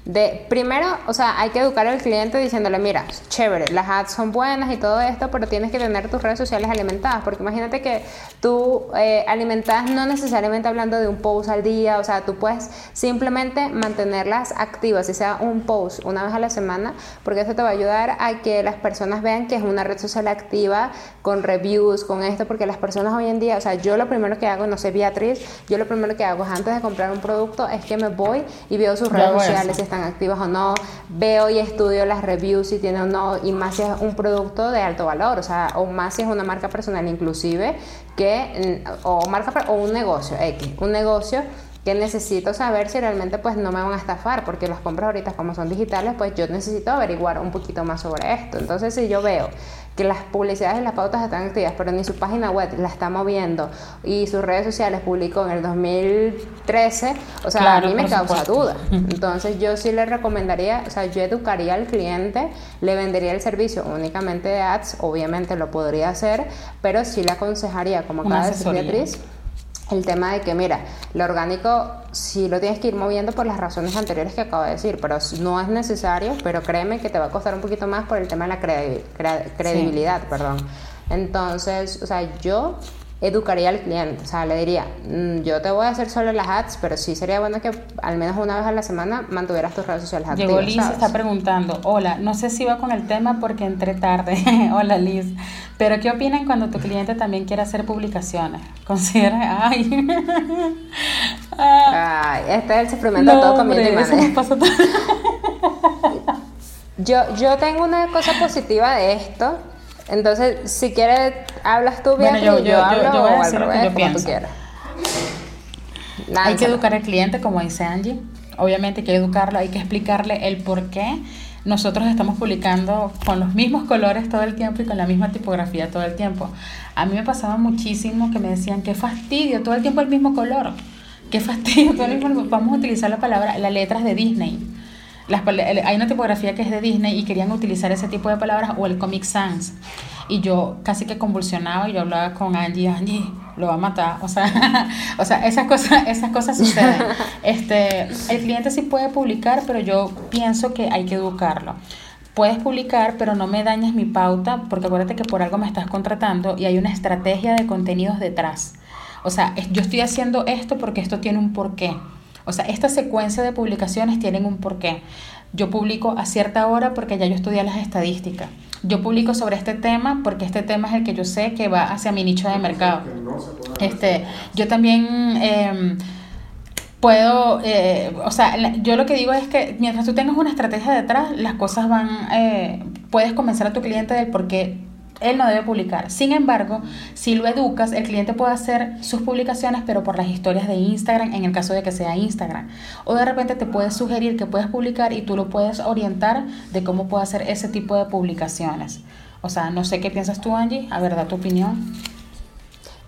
de primero, o sea, hay que educar al cliente diciéndole, mira, chévere, las ads son buenas y todo esto, pero tienes que tener tus redes sociales alimentadas, porque imagínate que tú eh, alimentas no necesariamente hablando de un post al día, o sea, tú puedes simplemente mantenerlas activas, si sea un post una vez a la semana, porque eso te va a ayudar a que las personas vean que es una red social activa, con reviews, con esto, porque las personas hoy en día, o sea, yo lo primero que hago, no sé, Beatriz, yo lo primero que hago es antes de comprar un producto es que me voy y veo sus redes sociales, si están activas o no, veo y estudio las reviews si tiene o no, y más si es un producto de alto valor, o sea, o más si es una marca personal inclusive, que, o marca, o un negocio, X, un negocio que necesito saber si realmente pues no me van a estafar, porque las compras ahorita como son digitales, pues yo necesito averiguar un poquito más sobre esto. Entonces, si yo veo que las publicidades y las pautas están activas, pero ni su página web la está moviendo y sus redes sociales publicó en el 2013, o sea, a mí me causa duda. Entonces yo sí le recomendaría, o sea, yo educaría al cliente, le vendería el servicio únicamente de ads, obviamente lo podría hacer, pero sí le aconsejaría, como acaba de decir Beatriz, el tema de que, mira, lo orgánico sí lo tienes que ir moviendo por las razones anteriores que acabo de decir, pero no es necesario, pero créeme que te va a costar un poquito más por el tema de la credibilidad, perdón. Entonces, o sea, yo educaría al cliente. O sea, le diría, mm, yo te voy a hacer solo las ads, pero sí sería bueno que al menos una vez a la semana mantuvieras tus redes sociales activas. Llegó Liz, está preguntando, hola, no sé si va con el tema porque entré tarde. <laughs> hola Liz, pero ¿qué opinan cuando tu cliente también quiere hacer publicaciones? <laughs> Considera, ay. <laughs> ay, este es el sufrimiento de todo community yo, yo tengo una cosa positiva de esto entonces, si quieres, hablas tú bien yo, yo, hablo yo, voy a decir lo que yo pienso. Hay que educar al cliente, como dice Angie. Obviamente hay que educarlo, hay que explicarle el por qué nosotros estamos publicando con los mismos colores todo el tiempo y con la misma tipografía todo el tiempo. A mí me pasaba muchísimo que me decían, qué fastidio, todo el tiempo el mismo color. Qué fastidio, todo el tiempo vamos a utilizar la palabra, las letras de Disney hay una tipografía que es de Disney y querían utilizar ese tipo de palabras o el Comic Sans. Y yo casi que convulsionaba y yo hablaba con Angie, Angie, lo va a matar. O sea, <laughs> o sea esas, cosas, esas cosas suceden. <laughs> Este, el cliente sí puede publicar, pero yo pienso que hay que educarlo. Puedes publicar, pero no me dañes mi pauta, porque acuérdate que por algo me estás contratando y hay una estrategia de contenidos detrás. O sea, yo estoy haciendo esto porque esto tiene un porqué. O sea, esta secuencia de publicaciones tienen un porqué. Yo publico a cierta hora porque ya yo estudié las estadísticas. Yo publico sobre este tema porque este tema es el que yo sé que va hacia mi nicho de mercado. Este, yo también em, puedo, eh, o sea, yo lo que digo es que mientras tú tengas una estrategia detrás, las cosas van, eh, puedes convencer a tu cliente del por qué él no debe publicar. Sin embargo, si lo educas, el cliente puede hacer sus publicaciones, pero por las historias de Instagram, en el caso de que sea Instagram. O de repente te puedes sugerir que puedes publicar y tú lo puedes orientar de cómo puede hacer ese tipo de publicaciones. O sea, no sé qué piensas tú, Angie. A ver, da tu opinión.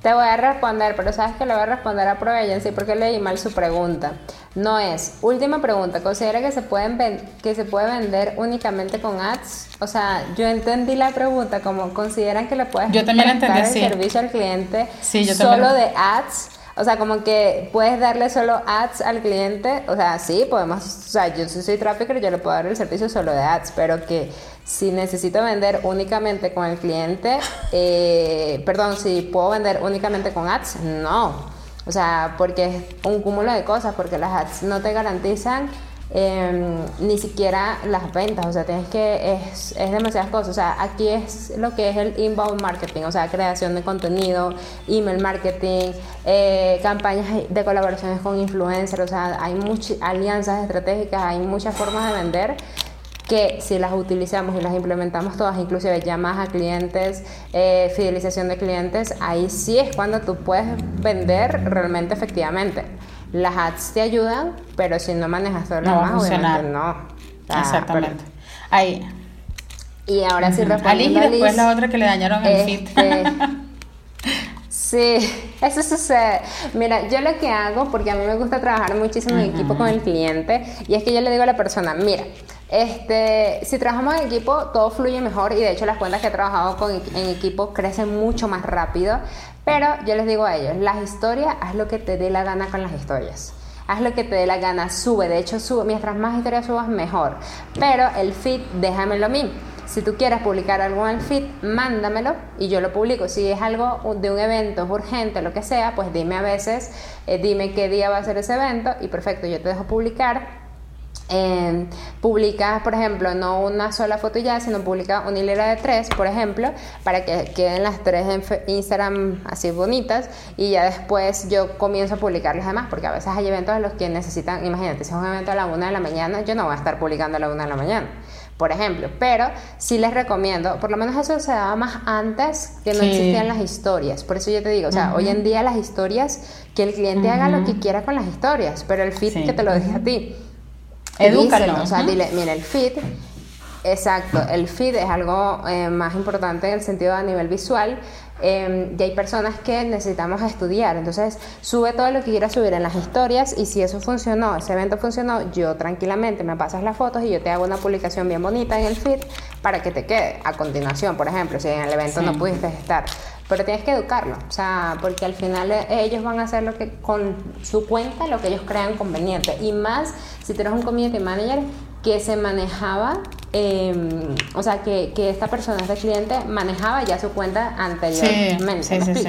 Te voy a responder, pero sabes que le voy a responder a Pro sí porque leí mal su pregunta. No es. Última pregunta. ¿Considera que se, pueden que se puede vender únicamente con ads? O sea, yo entendí la pregunta como consideran que le puedes yo también prestar el servicio al cliente solo de ads. O sea, como que puedes darle solo ads al cliente. O sea, sí, podemos. O sea, yo si soy trafficker, yo le puedo dar el servicio solo de ads, pero que si necesito vender únicamente con el cliente, eh, perdón, si puedo vender únicamente con ads, no. O sea, porque es un cúmulo de cosas, porque las ads no te garantizan em, ni siquiera las ventas, o sea, tienes que, es, es demasiadas cosas, o sea, aquí es lo que es el inbound marketing, o sea, creación de contenido, email marketing, eh, campañas de colaboraciones con influencers, o sea, hay muchas alianzas estratégicas, hay muchas formas de vender que si las utilizamos y las implementamos todas, inclusive llamadas a clientes, eh, fidelización de clientes, ahí sí es cuando tú puedes vender realmente efectivamente. Las ads te ayudan, pero si no manejas todo lo demás, obviamente no. Exactamente. ahí. Y ahora sí respondiendo a Liz, y después la otra que le dañaron el. Este, <laughs> Sí, eso sucede. Mira, yo lo que hago, porque a mí me gusta trabajar muchísimo en equipo con el cliente, y es que yo le digo a la persona, mira, este, si trabajamos en equipo, todo fluye mejor y de hecho las cuentas que he trabajado con, en equipo crecen mucho más rápido. Pero yo les digo a ellos, las historias, haz lo que te dé la gana con las historias. Haz lo que te dé la gana, sube. De hecho, sube. Mientras más historias subas, mejor. Pero el feed, déjamelo a mí. Si tú quieres publicar algo en el feed, mándamelo y yo lo publico. Si es algo de un evento, urgente, lo que sea, pues dime a veces, eh, dime qué día va a ser ese evento y perfecto, yo te dejo publicar eh, publicas, por ejemplo, no una sola foto ya, sino publica una hilera de tres, por ejemplo, para que queden las tres en Instagram así bonitas y ya después yo comienzo a publicar las demás, porque a veces hay eventos en los que necesitan, imagínate, si es un evento a la una de la mañana, yo no voy a estar publicando a la una de la mañana por ejemplo. Pero sí les recomiendo, por lo menos eso se daba más antes que no existían las historias. Por eso yo te digo, o sea, hoy en día las historias, que el cliente haga lo que quiera con las historias, pero el feed que te lo deje a ti. Edúcalo. o sea, dile, mira, el feed Exacto, el feed es algo eh, más importante en el sentido a nivel visual eh, y hay personas que necesitamos estudiar, entonces sube todo lo que quieras subir en las historias y si eso funcionó, ese evento funcionó, yo tranquilamente me pasas las fotos y yo te hago una publicación bien bonita en el feed para que te quede a continuación, por ejemplo, si en el evento no pudiste estar, pero tienes que educarlo, o sea, porque al final eh, ellos van a hacer lo que con su cuenta lo que ellos crean conveniente y más si tienes un community manager que se manejaba, em, o sea, que, que, esta persona, este cliente, manejaba ya su cuenta anteriormente. Sí, sí, sí,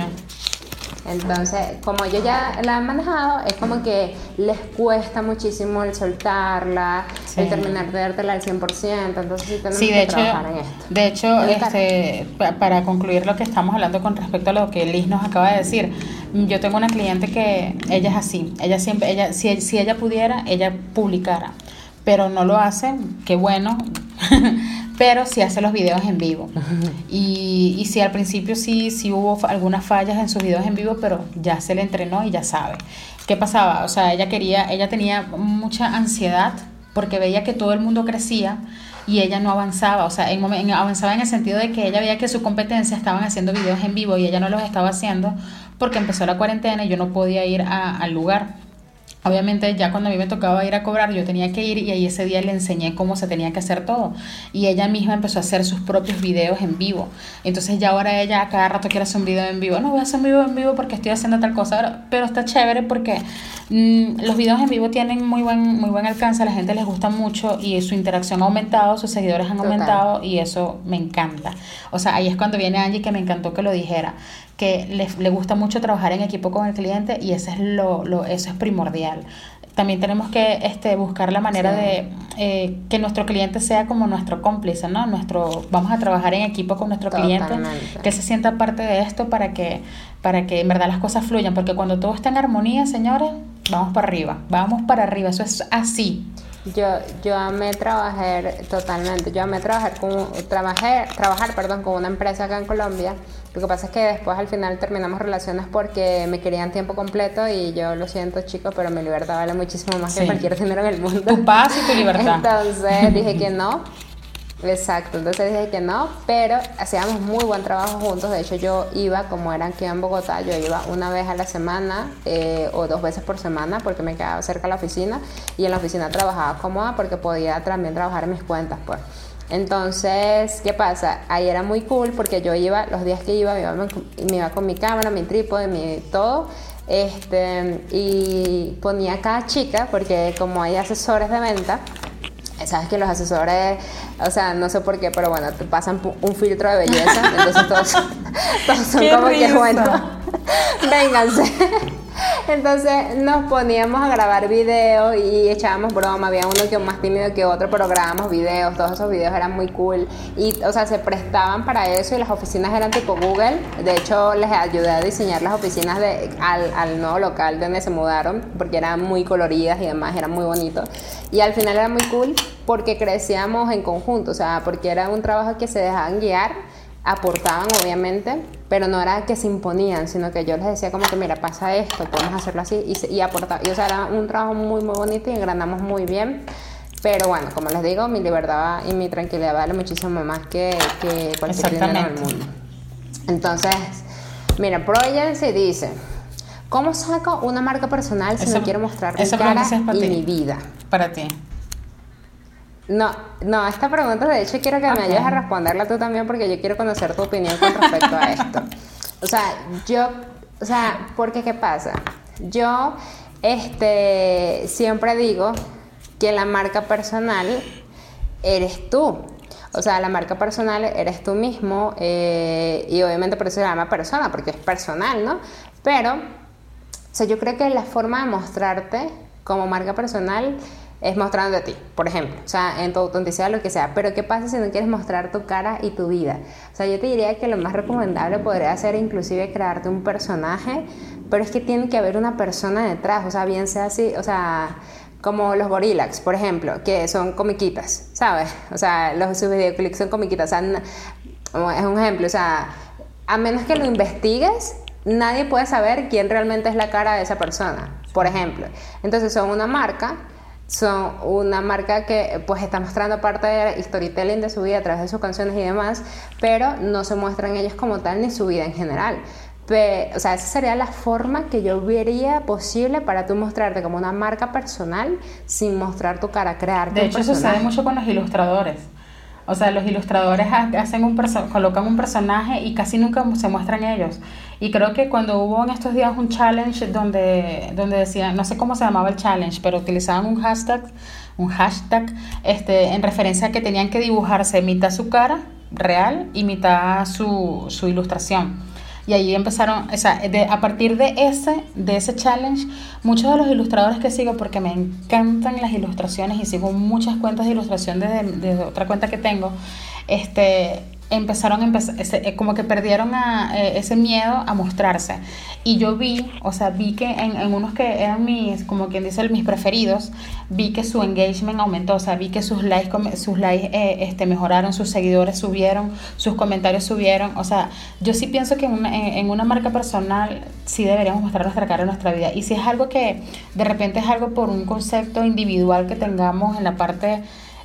Entonces, como yo ya la han manejado, es como que les cuesta muchísimo el soltarla, el terminar de dártela al 100%, entonces sí tenemos que trabajar en esto. De hecho, este, para concluir lo que estamos hablando con respecto a lo que Liz nos acaba de decir, yo tengo una cliente que ella es así, ella siempre, ella, si, si ella pudiera, ella publicara, pero no lo hace, qué bueno. <laughs> pero sí hace los videos en vivo. Y, y sí, al principio sí, sí hubo algunas fallas en sus videos en vivo, pero ya se le entrenó y ya sabe. ¿Qué pasaba? O sea, ella quería, ella tenía mucha ansiedad porque veía que todo el mundo crecía y ella no avanzaba, o sea, en, avanzaba en el sentido de que ella veía que su competencia estaban haciendo videos en vivo y ella no los estaba haciendo porque empezó la cuarentena y yo no podía ir al lugar. Obviamente ya cuando a mí me tocaba ir a cobrar yo tenía que ir y ahí ese día le enseñé cómo se tenía que hacer todo y ella misma empezó a hacer sus propios videos en vivo. Entonces ya ahora ella a cada rato quiere hacer un video en vivo. No voy a hacer un video en vivo porque estoy haciendo tal cosa, pero está chévere porque mm, los videos en vivo tienen muy buen, muy buen alcance, a la gente les gusta mucho y su interacción ha aumentado, sus seguidores han aumentado y eso me encanta. O sea, ahí es cuando viene Angie que me encantó que lo dijera que le, le, gusta mucho trabajar en equipo con el cliente y eso es, lo, lo, eso es primordial. También tenemos que este, buscar la manera de eh, que nuestro cliente sea como nuestro cómplice, ¿no? Nuestro, vamos a trabajar en equipo con nuestro cliente, que se sienta parte de esto para que, para que en verdad las cosas fluyan, porque cuando todo está en armonía, señores, vamos para arriba, vamos para arriba, eso es así. Yo, yo amé trabajar totalmente, yo amé trabajar con, trabajé, trabajar perdón, con una empresa acá en Colombia. Lo que pasa es que después al final terminamos relaciones porque me querían tiempo completo y yo lo siento chicos, pero mi libertad vale muchísimo más que cualquier dinero en el mundo. Tu paz y tu <laughs> libertad. Entonces <laughs> dije que no Exacto, entonces dije que no, pero hacíamos muy buen trabajo juntos. De hecho, yo iba, como era aquí en Bogotá, yo iba una vez a la semana eh, o dos veces por semana porque me quedaba cerca de la oficina y en la oficina trabajaba cómoda porque podía también trabajar mis cuentas, pues. Entonces, ¿qué pasa? Ahí era muy cool porque yo iba, los días que iba, me iba, me iba con mi cámara, mi trípode, mi todo. Este, y ponía cada chica, porque como hay asesores de venta, sabes que los asesores, o sea, no sé por qué, pero bueno, te pasan un filtro de belleza, entonces todos, <laughs> todos son como que bueno, <laughs> vénganse. Entonces nos poníamos a grabar videos y echábamos broma. Había uno que más tímido que otro, pero grabábamos videos. Todos esos videos eran muy cool. Y, o sea, se prestaban para eso y las oficinas eran tipo Google. De hecho, les ayudé a diseñar las oficinas de, al, al nuevo local donde se mudaron porque eran muy coloridas y demás, eran muy bonitos. Y al final era muy cool porque crecíamos en conjunto, o sea, porque era un trabajo que se dejaban guiar aportaban obviamente, pero no era que se imponían, sino que yo les decía como que mira, pasa esto, podemos hacerlo así y, y aportar. Y o sea, era un trabajo muy, muy bonito y engranamos muy bien. Pero bueno, como les digo, mi libertad y mi tranquilidad vale muchísimo más que, que cualquier dinero del mundo. Entonces, mira, Proyency dice, ¿cómo saco una marca personal si no quiero mostrar mi cara y mi vida? Para ti. No, no, esta pregunta de hecho quiero que me ayudes a responderla tú también porque yo quiero conocer tu opinión con respecto a esto. O sea, yo, o sea, porque qué pasa? Yo, este, siempre digo que la marca personal eres tú. O sea, la marca personal eres tú mismo eh, y obviamente por eso se llama persona, porque es personal, ¿no? Pero, o sea, yo creo que la forma de mostrarte como marca personal es mostrando a ti, por ejemplo, o sea, en tu autenticidad, lo que sea. Pero ¿qué pasa si no quieres mostrar tu cara y tu vida? O sea, yo te diría que lo más recomendable podría ser inclusive crearte un personaje, pero es que tiene que haber una persona detrás, o sea, bien sea así, o sea, como los gorillax, por ejemplo, que son comiquitas, ¿sabes? O sea, los, sus videoclips son comiquitas, o sea, es un ejemplo, o sea, a menos que lo investigues, nadie puede saber quién realmente es la cara de esa persona, por ejemplo. Entonces son una marca son una marca que pues está mostrando parte del storytelling de su vida a través de sus canciones y demás, pero no se muestran ellos como tal ni su vida en general. o sea, esa sería la forma que yo vería posible para tú mostrarte como una marca personal sin mostrar tu cara, crear De hecho, eso sucede mucho con los ilustradores. O sea, los ilustradores hacen un colocan un personaje y casi nunca se muestran ellos. Y creo que cuando hubo en estos días un challenge donde, donde decían, no sé cómo se llamaba el challenge, pero utilizaban un hashtag, un hashtag este, en referencia a que tenían que dibujarse mitad su cara real y mitad su, su ilustración. Y ahí empezaron, o sea, a partir de ese, de ese challenge, muchos de los ilustradores que sigo, porque me encantan las ilustraciones y sigo muchas cuentas de ilustración desde, desde otra cuenta que tengo, este, empezaron a empezar, eh, como que perdieron a, eh, ese miedo a mostrarse. Y yo vi, o sea, vi que en, en, unos que eran mis, como quien dice, mis preferidos, vi que su engagement aumentó, o sea, vi que sus likes, sus likes eh, este, mejoraron, sus seguidores subieron, sus comentarios subieron. O sea, yo sí pienso que en una, en una marca personal sí deberíamos mostrar nuestra cara en nuestra vida. Y si es algo que de repente es algo por un concepto individual que tengamos en la parte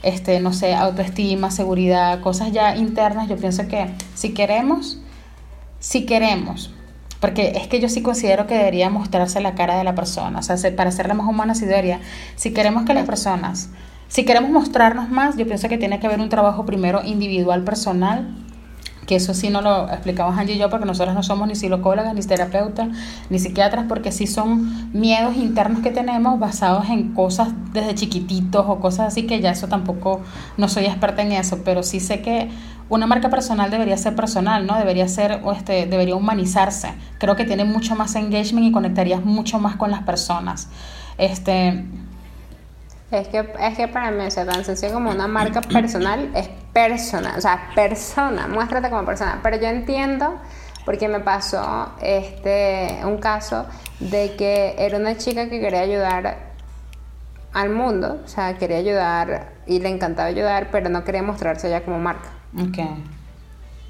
este, no sé, autoestima, seguridad, cosas ya internas, yo pienso que si queremos, si queremos, porque es que yo sí considero que debería mostrarse la cara de la persona, o sea, para ser la más humana sí debería, si queremos que las personas, si queremos mostrarnos más, yo pienso que tiene que haber un trabajo primero individual, personal, que eso sí no lo explicamos Angie y yo porque nosotros no somos ni psicólogas, ni terapeutas, ni psiquiatras, porque sí son miedos internos que tenemos basados en cosas desde chiquititos o cosas así que ya eso tampoco, no soy experta en eso, pero sí sé que una marca personal debería ser personal, ¿no? Debería ser, o este, debería humanizarse. Creo que tiene mucho más engagement y conectarías mucho más con las personas. Este, es que, es que para mí, o sea, tan sencillo como una marca personal es persona, o sea, persona, muéstrate como persona. Pero yo entiendo, porque me pasó este, un caso de que era una chica que quería ayudar al mundo, o sea, quería ayudar y le encantaba ayudar, pero no quería mostrarse ella como marca. Ok.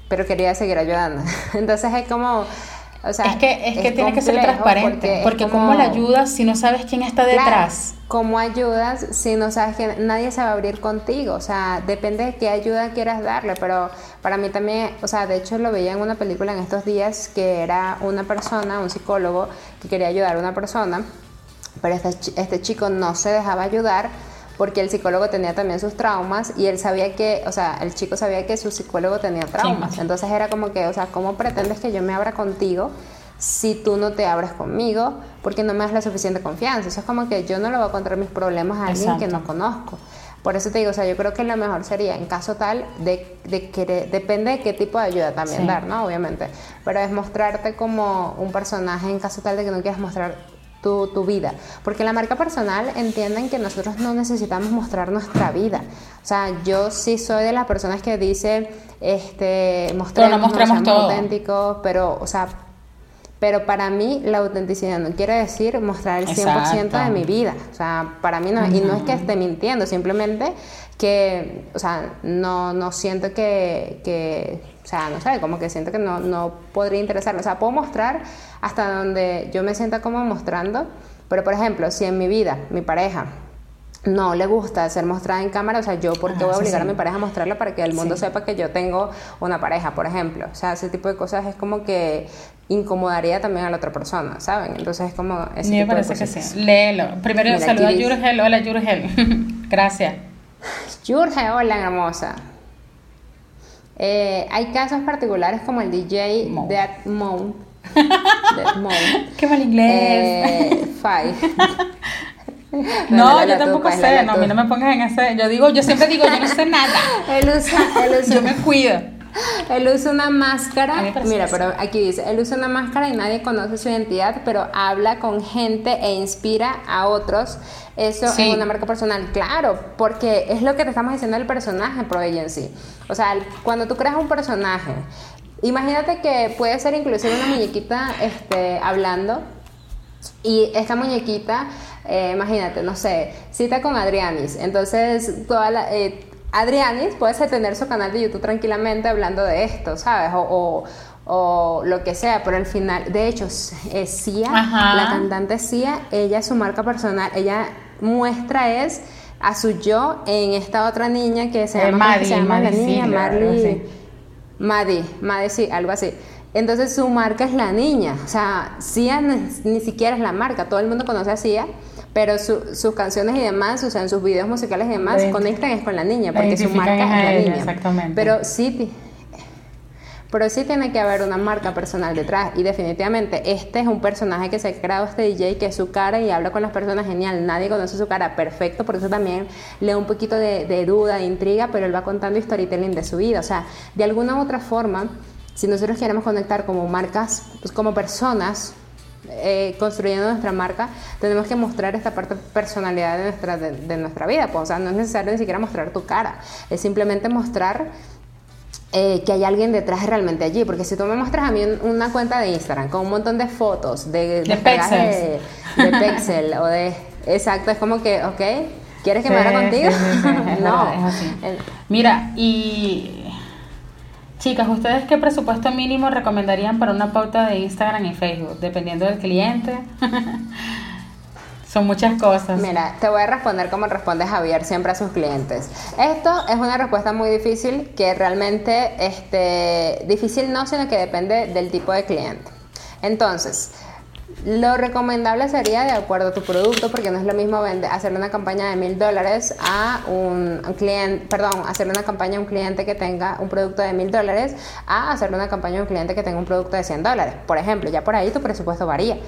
Pero quería seguir ayudando. <laughs> Entonces es como es que, es que tiene que ser transparente, porque, ¿cómo la ayudas si no sabes quién está detrás? ¿Cómo ayudas si no sabes que nadie se va a abrir contigo? O sea, depende de qué ayuda quieras darle, pero para mí también, o sea, de hecho lo veía en una película en estos días que era una persona, un psicólogo, que quería ayudar a una persona, pero este, este chico no se dejaba ayudar porque el psicólogo tenía también sus traumas y él sabía que, o sea, el chico sabía que su psicólogo tenía traumas. Entonces era como que, o sea, ¿cómo pretendes que yo me abra contigo si tú no te abres conmigo porque no me das la suficiente confianza? Eso es como que yo no le voy a contar mis problemas a alguien que no conozco. Por eso te digo, o sea, yo creo que lo mejor sería, en caso tal, de, de que depende de qué tipo de ayuda también dar, ¿no? Obviamente. Pero es mostrarte como un personaje en caso tal de que no quieras mostrar tu, tu, vida. Porque la marca personal entienden que nosotros no necesitamos mostrar nuestra vida. O sea, yo sí soy de las personas que dice, este, mostremos, no mostramos todo. auténticos, pero, o sea, pero para mí la autenticidad no quiere decir mostrar el 100% de mi vida. O sea, para mí no, y no es que esté mintiendo, simplemente que, o sea, no, no siento que, que, o sea, no sé, como que siento que no, no podría interesarme. O sea, puedo mostrar hasta donde yo me sienta como mostrando, pero por ejemplo, si en mi vida, mi pareja, no le gusta ser mostrada en cámara, o sea, yo por qué voy a obligar a mi pareja a mostrarla para que el mundo sepa que yo tengo una pareja, por ejemplo. O sea, ese tipo de cosas es como que incomodaría también a la otra persona, ¿saben? Entonces es como ese Me parece que sí. Léelo. Primero saluda a Yurgel. Hola Yurgel. <laughs> Gracias. Yurgel, hola hermosa. Eh, hay casos particulares como el DJ Dead Qué mal inglés. Eh, five. <laughs> No, yo tampoco sé, no, a mí no me pongas en ese. Yo digo, yo siempre digo, yo no sé nada. él usa, él usa, yo me cuido. Él usa una máscara. Mira, pero aquí dice, él usa una máscara y nadie conoce su identidad, pero habla con gente e inspira a otros. Eso es una marca personal, claro, porque es lo que te estamos diciendo del personaje Pro Agency. O sea, cuando tú creas un personaje, imagínate que puede ser inclusive una muñequita este, hablando y esta muñequita eh, imagínate, no sé, cita con Adrianis. Entonces, toda la, eh, Adrianis puede tener su canal de YouTube tranquilamente hablando de esto, ¿sabes? O, o, lo que sea, pero al final, de hecho, es Sia, la cantante Sia, ella su marca personal, ella muestra es a su yo en esta otra niña que se llama, se llama la niña, Marley, Maddie, Maddie, sí, algo así. Entonces su marca es la niña, o sea, Sia ni siquiera es la marca, todo el mundo conoce a Sia, pero sus canciones y demás, o sea, en sus videos musicales y demás, conectan es con la niña, porque su marca es la niña. Exactamente. Pero sí, pero sí tiene que haber una marca personal detrás. Y definitivamente este es un personaje que se ha creado este DJ, que es su cara y habla con las personas genial. Nadie conoce su cara, perfecto. Por eso también le da un poquito de, duda, de intriga, pero él va contando storytelling de su vida. O sea, de alguna u otra forma si nosotros queremos conectar como marcas, pues como personas, eh, construyendo nuestra marca, tenemos que mostrar esta parte personalidad de nuestra, de, nuestra vida. Pues, o sea, no es necesario ni siquiera mostrar tu cara, es simplemente mostrar eh, que hay alguien detrás realmente allí. Porque si tú me muestras a mí una cuenta de Instagram con un montón de fotos, de, de, de, de pixel o de... Exacto, es como que, ok, ¿quieres que me haga contigo? no. Mira, y Chicas, ¿ustedes qué presupuesto mínimo recomendarían para una pauta de Instagram y Facebook? Dependiendo del cliente. <laughs> Son muchas cosas. Mira, te voy a responder como responde Javier siempre a sus clientes. Esto es una respuesta muy difícil que realmente, este, difícil no, sino que depende del tipo de cliente. Entonces, lo recomendable sería de acuerdo a tu producto, porque no es lo mismo vender, hacer una campaña de mil dólares a un, cliente, perdón, hacerle una campaña a un cliente que tenga un producto de mil dólares a hacerle una campaña a un cliente que tenga un producto de 100 dólares. Por ejemplo, ya por ahí tu presupuesto varía,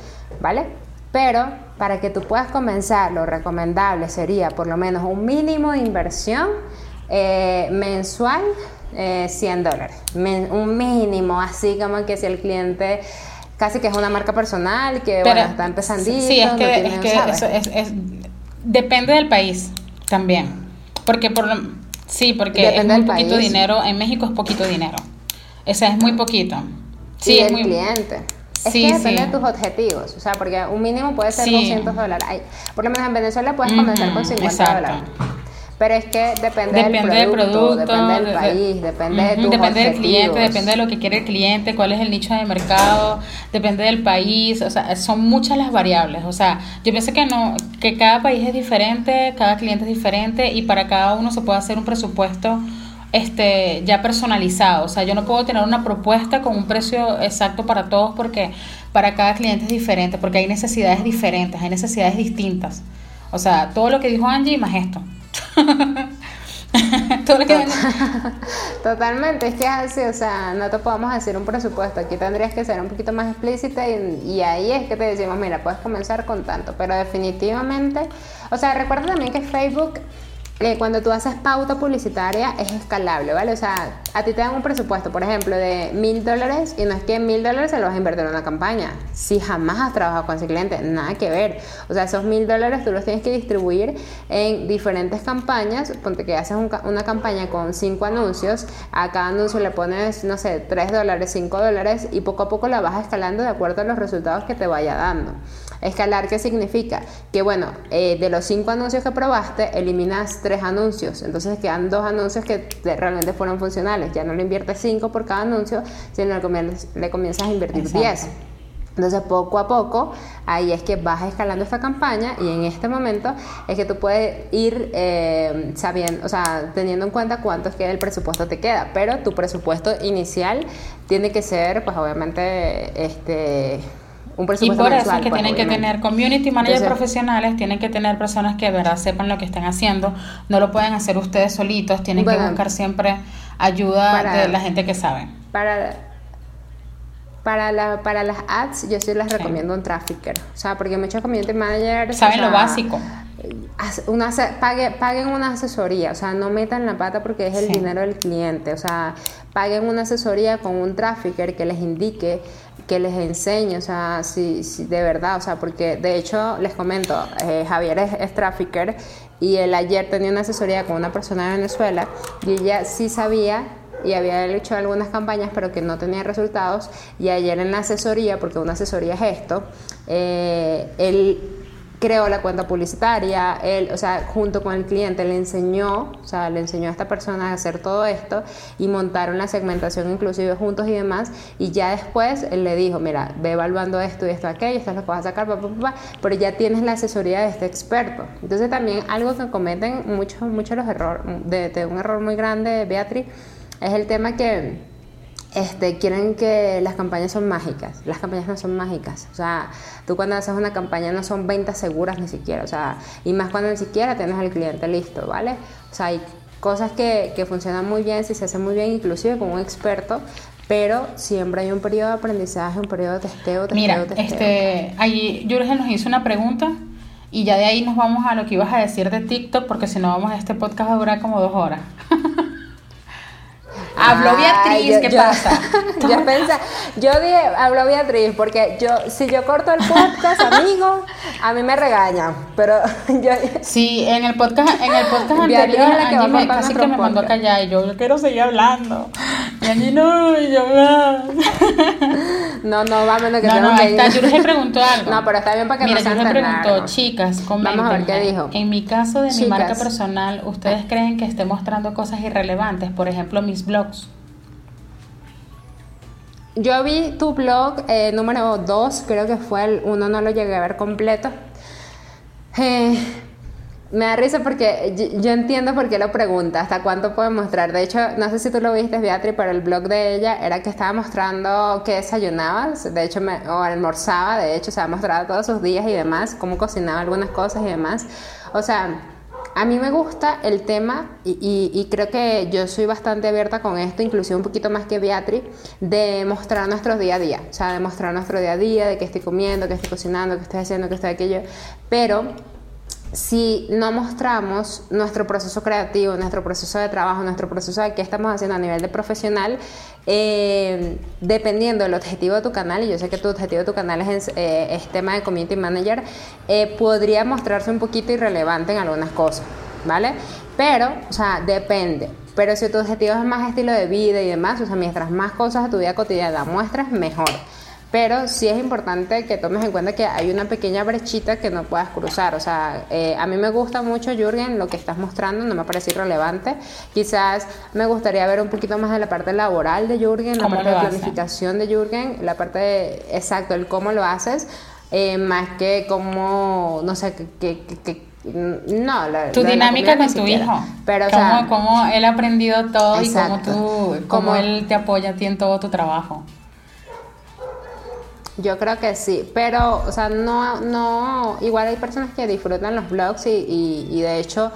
¿vale? Pero para que tú puedas comenzar, lo recomendable sería por lo menos un mínimo de inversión eh, mensual, 100 eh, dólares. un mínimo, así como que si el cliente casi que es una marca personal, que está empezando. Sí, es que, es que eso es, depende del país también. Porque por sí, porque es muy poquito dinero, en México es poquito dinero. O sea, es muy poquito. Sí, es el muy cliente. Es que depende de tus objetivos, o sea, porque un mínimo puede ser 200 dólares. por lo menos en Venezuela puedes comenzar con 50 dólares. Pero es que depende, del, producto, depende del país, depende de tus Depende del cliente, depende de lo que quiere el cliente, cuál es el nicho de mercado, depende del país, o sea, son muchas las variables. O sea, yo pienso que no, que cada país es diferente, cada cliente es diferente y para cada uno se puede hacer un presupuesto este ya personalizado. O sea, yo no puedo tener una propuesta con un precio exacto para todos porque para cada cliente es diferente, porque hay necesidades diferentes, hay necesidades distintas. O sea, todo lo que dijo Angie más esto. <laughs> <laughs> Totalmente, es que es así, o sea, no te podemos hacer un presupuesto, aquí tendrías que ser un poquito más explícita y, y, ahí es que te decimos, mira, puedes comenzar con tanto, pero definitivamente, o sea, recuerda también que Facebook cuando tú haces pauta publicitaria es escalable, ¿vale? O sea, a ti te dan un presupuesto, por ejemplo, de mil dólares y no es que mil dólares se los vas a invertir en una campaña. Si jamás has trabajado con ese cliente, nada que ver. O sea, esos mil dólares tú los tienes que distribuir en diferentes campañas. Ponte que haces una campaña con cinco anuncios, a cada anuncio le pones, no sé, tres dólares, cinco dólares y poco a poco la vas escalando de acuerdo a los resultados que te vaya dando. Escalar, ¿qué significa? Que bueno, eh, de los cinco anuncios que probaste, eliminas tres anuncios. Entonces quedan dos anuncios que realmente fueron funcionales. Ya no le inviertes cinco por cada anuncio, sino le comienzas a invertir diez. Entonces, poco a poco, ahí es que vas escalando esta campaña y en este momento es que tú puedes ir eh, sabiendo, o sea, teniendo en cuenta cuánto es que el presupuesto te queda, pero tu presupuesto inicial tiene que ser, pues obviamente, este y por eso es que tienen que tener community managers profesionales, tienen que tener personas que de verdad sepan lo que están haciendo, no lo pueden hacer ustedes solitos, tienen que buscar siempre ayuda de la gente que sabe. Para para, la, para las ads, yo sí les recomiendo un trafficker. O sea, porque muchos community managers. Saben lo básico. Una, pague, paguen una asesoría, o sea, no metan la pata porque es el dinero del cliente. O sea, paguen una asesoría con un trafficker que les indique que les enseñe, o sea, si, de verdad, o sea, porque de hecho les comento, eh, Javier es, es trafficker y él ayer tenía una asesoría con una persona de Venezuela y ella sí sabía y había hecho algunas campañas pero que no tenía resultados y ayer en la asesoría, porque una asesoría es esto, eh, él creó la cuenta publicitaria, él, o sea, junto con el cliente le enseñó, o sea, le enseñó a esta persona a hacer todo esto y montaron la segmentación inclusive juntos y demás, y ya después él le dijo, mira, ve evaluando esto y esto aquello, esto es lo que vas a sacar, pero ya tienes la asesoría de este experto. Entonces también algo que cometen muchos, muchos los errores, de, de un error muy grande, Beatriz, es el tema que este, quieren que las campañas son mágicas. Las campañas no son mágicas. O sea, tú cuando haces una campaña no son ventas seguras ni siquiera. O sea, y más cuando ni siquiera tienes al cliente listo, ¿vale? O sea, hay cosas que, que funcionan muy bien, si se hacen muy bien, inclusive con un experto, pero siempre hay un periodo de aprendizaje, un periodo de testeo, testeo, Mira, testeo. este, ahí nos hizo una pregunta y ya de ahí nos vamos a lo que ibas a decir de TikTok, porque si no vamos a este podcast a durar como dos horas. <laughs> Habló Beatriz, ¿qué pasa? <laughs> yo pensé, yo dije, habló Beatriz, porque yo, si yo corto el podcast, amigo, a mí me regañan, pero <laughs> yo... Sí, en el podcast, en el podcast anterior, Angie me, casi que me mandó a callar y yo, yo quiero seguir hablando. No, y yo, no. no, no, vamos, no, que no, no, ahí está, preguntó algo. No, pero está bien para que Mira, no preguntó, chicas, comenten. Vamos a ver qué dijo. En mi caso de mi marca personal, ¿ustedes creen que esté mostrando cosas irrelevantes? Por ejemplo, mis blogs. Yo vi tu blog eh, número 2, creo que fue el uno, no lo llegué a ver completo. Eh, me da risa porque yo, entiendo por qué lo pregunta, hasta cuánto puede mostrar. De hecho, no sé si tú lo viste, Beatriz, pero el blog de ella era que estaba mostrando qué desayunabas, de hecho, o almorzaba, de hecho, se ha mostrado todos sus días y demás, cómo cocinaba algunas cosas y demás. O sea, a mí me gusta el tema y, creo que yo soy bastante abierta con esto, inclusive un poquito más que Beatriz, de mostrar nuestro día a día, o sea, de mostrar nuestro día a día, de qué estoy comiendo, qué estoy cocinando, qué estoy haciendo, qué estoy aquello, pero si no mostramos nuestro proceso creativo, nuestro proceso de trabajo, nuestro proceso de qué estamos haciendo a nivel de profesional, eh, dependiendo del objetivo de tu canal, y yo sé que tu objetivo de tu canal es, eh, tema de community manager, eh, podría mostrarse un poquito irrelevante en algunas cosas, ¿vale? Pero, o sea, depende. Pero si tu objetivo es más estilo de vida y demás, o sea, mientras más cosas de tu vida cotidiana muestras, mejor. Pero sí es importante que tomes en cuenta que hay una pequeña brechita que no puedas cruzar. O sea, eh, a mí me gusta mucho, Jürgen, lo que estás mostrando, no me parece irrelevante. Quizás me gustaría ver un poquito más de la parte laboral de Jürgen, la parte de planificación de Jürgen, la parte de, exacto, el cómo lo haces, eh, más que cómo, no sé, que, que, no, la, tu dinámica con tu hijo. Pero, o sea, cómo, él ha aprendido todo y cómo tú, cómo él te apoya a ti en todo tu trabajo. Yo creo que sí, pero, o sea, no, no, igual hay personas que disfrutan los blogs y, y, de hecho,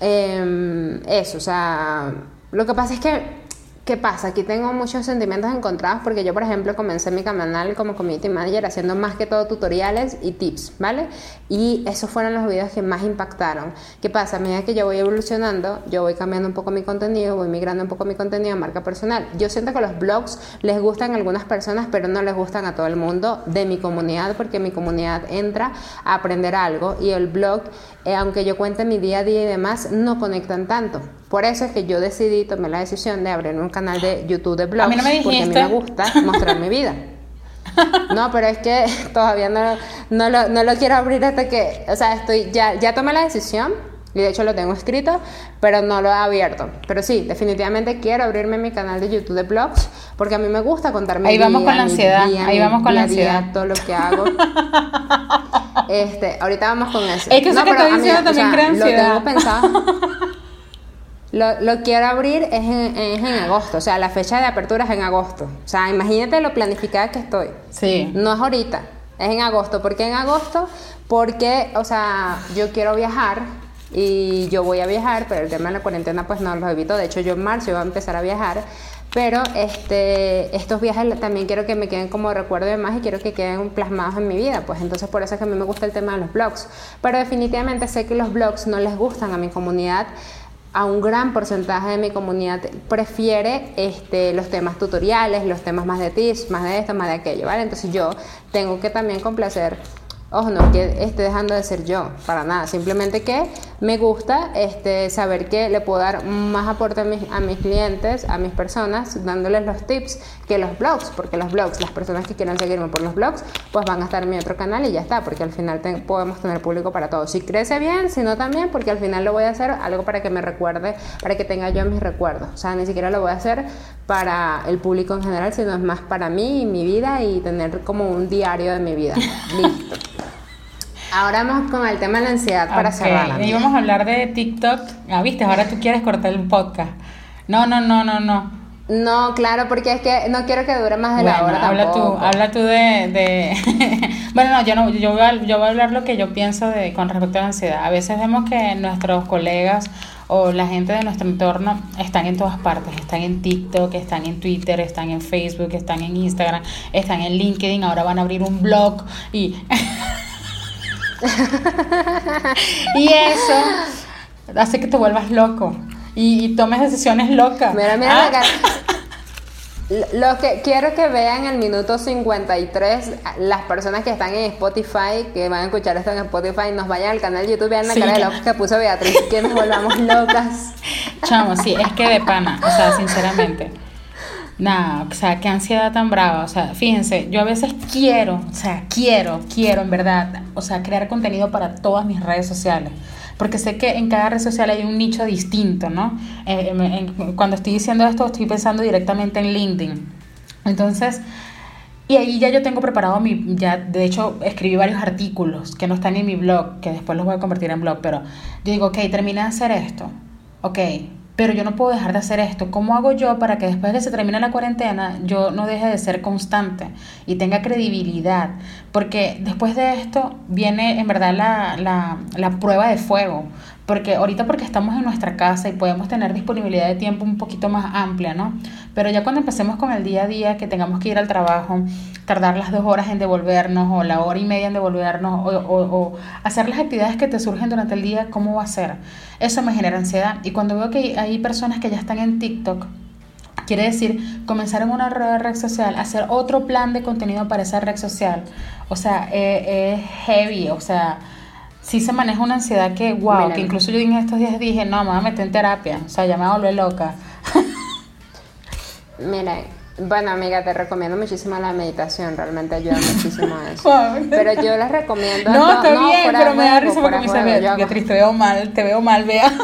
eh, eso, o sea, lo que pasa es que ¿Qué pasa? Aquí tengo muchos sentimientos encontrados porque yo, por ejemplo, comencé mi canal como community manager haciendo más que todo tutoriales y tips, ¿vale? Y esos fueron los videos que más impactaron. ¿Qué pasa? A medida que yo voy evolucionando, yo voy cambiando un poco mi contenido, voy migrando un poco mi contenido a marca personal. Yo siento que los blogs les gustan a algunas personas, pero no les gustan a todo el mundo de mi comunidad porque mi comunidad entra a aprender algo y el blog, eh, aunque yo cuente mi día a día y demás, no conectan tanto. Por eso es que yo decidí, tomé la decisión de abrir un canal de YouTube de blogs. porque a mí me gusta mostrar mi vida. <laughs> No, pero es que todavía no, no, lo, no lo quiero abrir hasta que, o sea, estoy, ya, ya tomé la decisión y de hecho lo tengo escrito, pero no lo he abierto. Pero sí, definitivamente quiero abrirme mi canal de YouTube de blogs porque a mí me gusta contarme Ahí vamos con la ansiedad, ahí vamos con la ansiedad. todo lo que hago. este, ahorita vamos con eso. Es que eso que estoy diciendo también crea ansiedad. Lo tengo pensado. <laughs> Lo, lo, quiero abrir es en, es en, agosto, o sea, la fecha de apertura es en agosto. O sea, imagínate lo planificada que estoy. Sí. No es ahorita, es en agosto. ¿Por qué en agosto? Porque, o sea, yo quiero viajar y yo voy a viajar, pero el tema de la cuarentena pues no lo evito. De hecho, yo en marzo voy a empezar a viajar. Pero este, estos viajes también quiero que me queden como recuerdo de más y quiero que queden plasmados en mi vida. Pues entonces por eso es que a mí me gusta el tema de los blogs. Pero definitivamente sé que los blogs no les gustan a mi comunidad a un gran porcentaje de mi comunidad prefiere este, los temas tutoriales, los temas más de tips, más de esto, más de aquello, ¿vale? Entonces yo tengo que también complacer Ojo, no que esté dejando de ser yo, para nada. Simplemente que me gusta este, saber que le puedo dar más aporte a mis, a mis clientes, a mis personas, dándoles los tips que los blogs, porque los blogs, las personas que quieran seguirme por los blogs, pues van a estar en mi otro canal y ya está, porque al final podemos tener público para todos. Si crece bien, si no también, porque al final lo voy a hacer algo para que me recuerde, para que tenga yo mis recuerdos. O sea, ni siquiera lo voy a hacer para el público en general, sino es más para mí y mi vida y tener como un diario de mi vida. <laughs> Listo. Ahora vamos con el tema de la ansiedad para cerrar. Y vamos a hablar de TikTok. Ah, viste, ahora tú quieres cortar el podcast. No, no, no, no, no. No, claro, porque es que no quiero que dure más de la hora habla tú, habla tú de... de... <laughs> bueno, no, yo no, yo voy, a, yo voy a hablar lo que yo pienso de con respecto a la ansiedad. A veces vemos que nuestros colegas o la gente de nuestro entorno están en todas partes, están en TikTok, están en Twitter, están en Facebook, están en Instagram, están en LinkedIn, ahora van a abrir un blog y... <laughs> <laughs> y eso hace que te vuelvas loco. y, tomes decisiones locas. Mira, mira la ah. <laughs> Lo que quiero que vean el minuto 53, las personas que están en Spotify, que van a escuchar esto en Spotify, nos vayan al canal de YouTube, vean la cara de locos que puso Beatriz, que nos volvamos locas. <laughs> Chamo, sí, es que de pana, o sea, sinceramente. Nada, o sea, qué ansiedad tan brava. O sea, fíjense, yo a veces quiero, o sea, quiero, quiero en verdad, o sea, crear contenido para todas mis redes sociales porque sé que en cada red social hay un nicho distinto, ¿no? Eh, cuando estoy diciendo esto, estoy pensando directamente en LinkedIn. Entonces, y ahí ya yo tengo preparado mi, ya de hecho escribí varios artículos que no están en mi blog, que después los voy a convertir en blog, pero yo digo, ok, terminé de hacer esto, ok, pero yo no puedo dejar de hacer esto. ¿Cómo hago yo para que después de que se termine la cuarentena yo no deje de ser constante y tenga credibilidad? Porque después de esto viene en verdad la, la, la prueba de fuego. Porque ahorita porque estamos en nuestra casa y podemos tener disponibilidad de tiempo un poquito más amplia, ¿no? Pero ya cuando empecemos con el día a día, que tengamos que ir al trabajo, tardar las dos horas en devolvernos o la hora y media en devolvernos o, hacer las actividades que te surgen durante el día, ¿cómo va a ser? Eso me genera ansiedad. Y cuando veo que hay personas que ya están en TikTok, Quiere decir, comenzar en una red social, hacer otro plan de contenido para esa red social. O sea, eh, es heavy, o sea, sí se maneja una ansiedad que, wow, que incluso yo en estos días dije, no, me voy a meter en terapia, o sea, ya me volví loca. <laughs> Mira, bueno, amiga, te recomiendo muchísimo la meditación, realmente ayuda <laughs> muchísimo a eso. pero yo les recomiendo. No, está bien, pero me da risa porque me dice, Beatriz, te veo mal, te veo mal, vea. <laughs>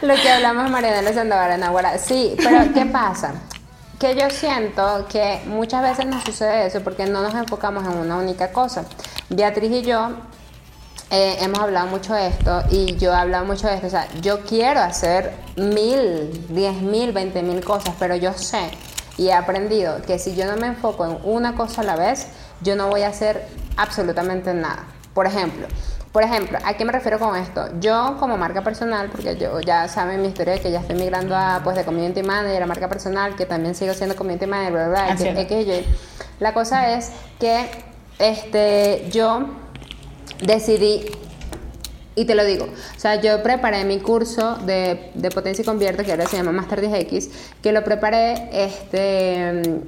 Lo que hablamos Mariana Sandoval en Aguara. Sí, pero ¿qué pasa? Que yo siento que muchas veces nos sucede eso porque no nos enfocamos en una única cosa. Beatriz y yo eh, hemos hablado mucho de esto y yo he hablado mucho de esto. O sea, yo quiero hacer mil, diez mil, veinte mil cosas, pero yo sé y he aprendido que si yo no me enfoco en una cosa a la vez, yo no voy a hacer absolutamente nada. Por ejemplo, por ejemplo, ¿a qué me refiero con esto? Yo como marca personal, porque yo ya saben mi historia de que ya estoy migrando a pues de community manager a marca personal, que también sigo siendo community manager, bla, bla, bla, La cosa es que este yo decidí y te lo digo, o sea, yo preparé mi curso de, de potencia y convierte, que ahora se llama Master 10X, que lo preparé este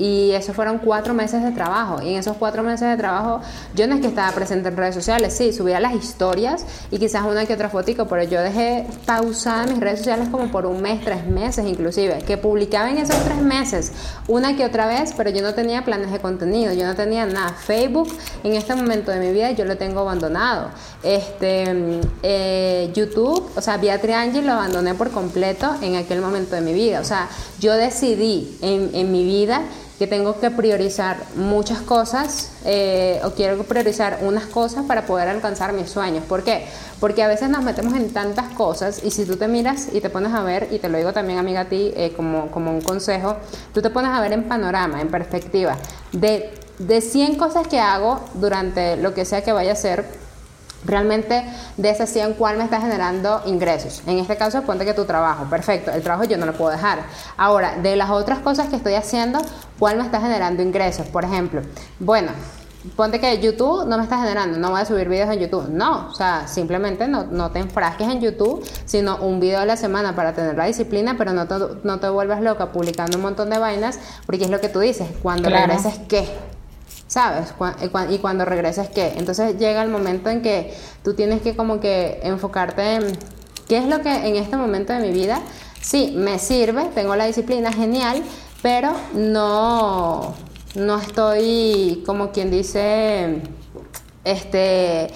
y eso fueron cuatro meses de trabajo. Y en esos cuatro meses de trabajo, yo no es que estaba presente en redes sociales, sí, subía las historias y quizás una que otra fotico, pero yo dejé pausada mis redes sociales como por un mes, tres meses inclusive, que publicaba en esos tres meses una que otra vez, pero yo no tenía planes de contenido, yo no tenía nada. Facebook en este momento de mi vida yo lo tengo abandonado. Este, eh, YouTube, o sea, Beatriz Ángel lo abandoné por completo en aquel momento de mi vida. O sea, yo decidí en mi vida que tengo que priorizar muchas cosas eh, o quiero priorizar unas cosas para poder alcanzar mis sueños. ¿Por qué? Porque a veces nos metemos en tantas cosas y si tú te miras y te pones a ver, y te lo digo también amiga a ti eh, como, como un consejo, tú te pones a ver en panorama, en perspectiva, de, de 100 cosas que hago durante lo que sea que vaya a ser, realmente de ese 100 cuál me está generando ingresos. En este caso, ponte que tu trabajo, perfecto, el trabajo yo no lo puedo dejar. Ahora, de las otras cosas que estoy haciendo, ¿cuál me está generando ingresos? Por ejemplo, bueno, ponte que YouTube no me está generando, no voy a subir videos en YouTube. No, o sea, simplemente no, no te enfrasques en YouTube, sino un video a la semana para tener la disciplina, pero no te, no te vuelvas loca publicando un montón de vainas, porque es lo que tú dices, cuando regreses, ¿qué? ¿Sabes? Eh, y cuando regresas, ¿qué? Entonces llega el momento en que tú tienes que como que enfocarte en qué es lo que en este momento de mi vida, sí, me sirve, tengo la disciplina, genial, pero no, no estoy como quien dice, este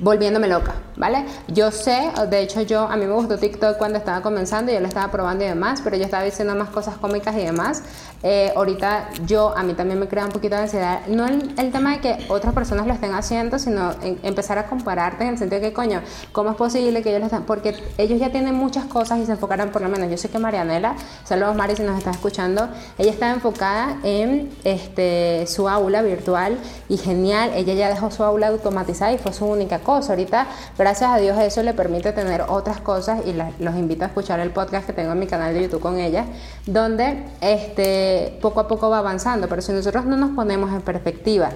volviéndome loca, ¿vale? Yo sé, de hecho yo, a mí me gustó TikTok cuando estaba comenzando, yo lo estaba probando y demás, pero yo estaba diciendo más cosas cómicas y demás. Eh, ahorita yo, a mí también me crea un poquito de ansiedad, no el, tema de que otras personas lo estén haciendo, sino empezar a compararte en el sentido de que, coño, ¿cómo es posible que ellos lo estén? Porque ellos ya tienen muchas cosas y se enfocaron, por lo menos, yo sé que Marianela, saludos Mari si nos está escuchando, ella está enfocada en este, su aula virtual y genial, ella ya dejó su aula automatizada y fue su única cosa. Ahorita, gracias a Dios, eso le permite tener otras cosas y los invito a escuchar el podcast que tengo en mi canal de YouTube con ella, donde este, poco a poco va avanzando. Pero si nosotros no nos ponemos en perspectiva,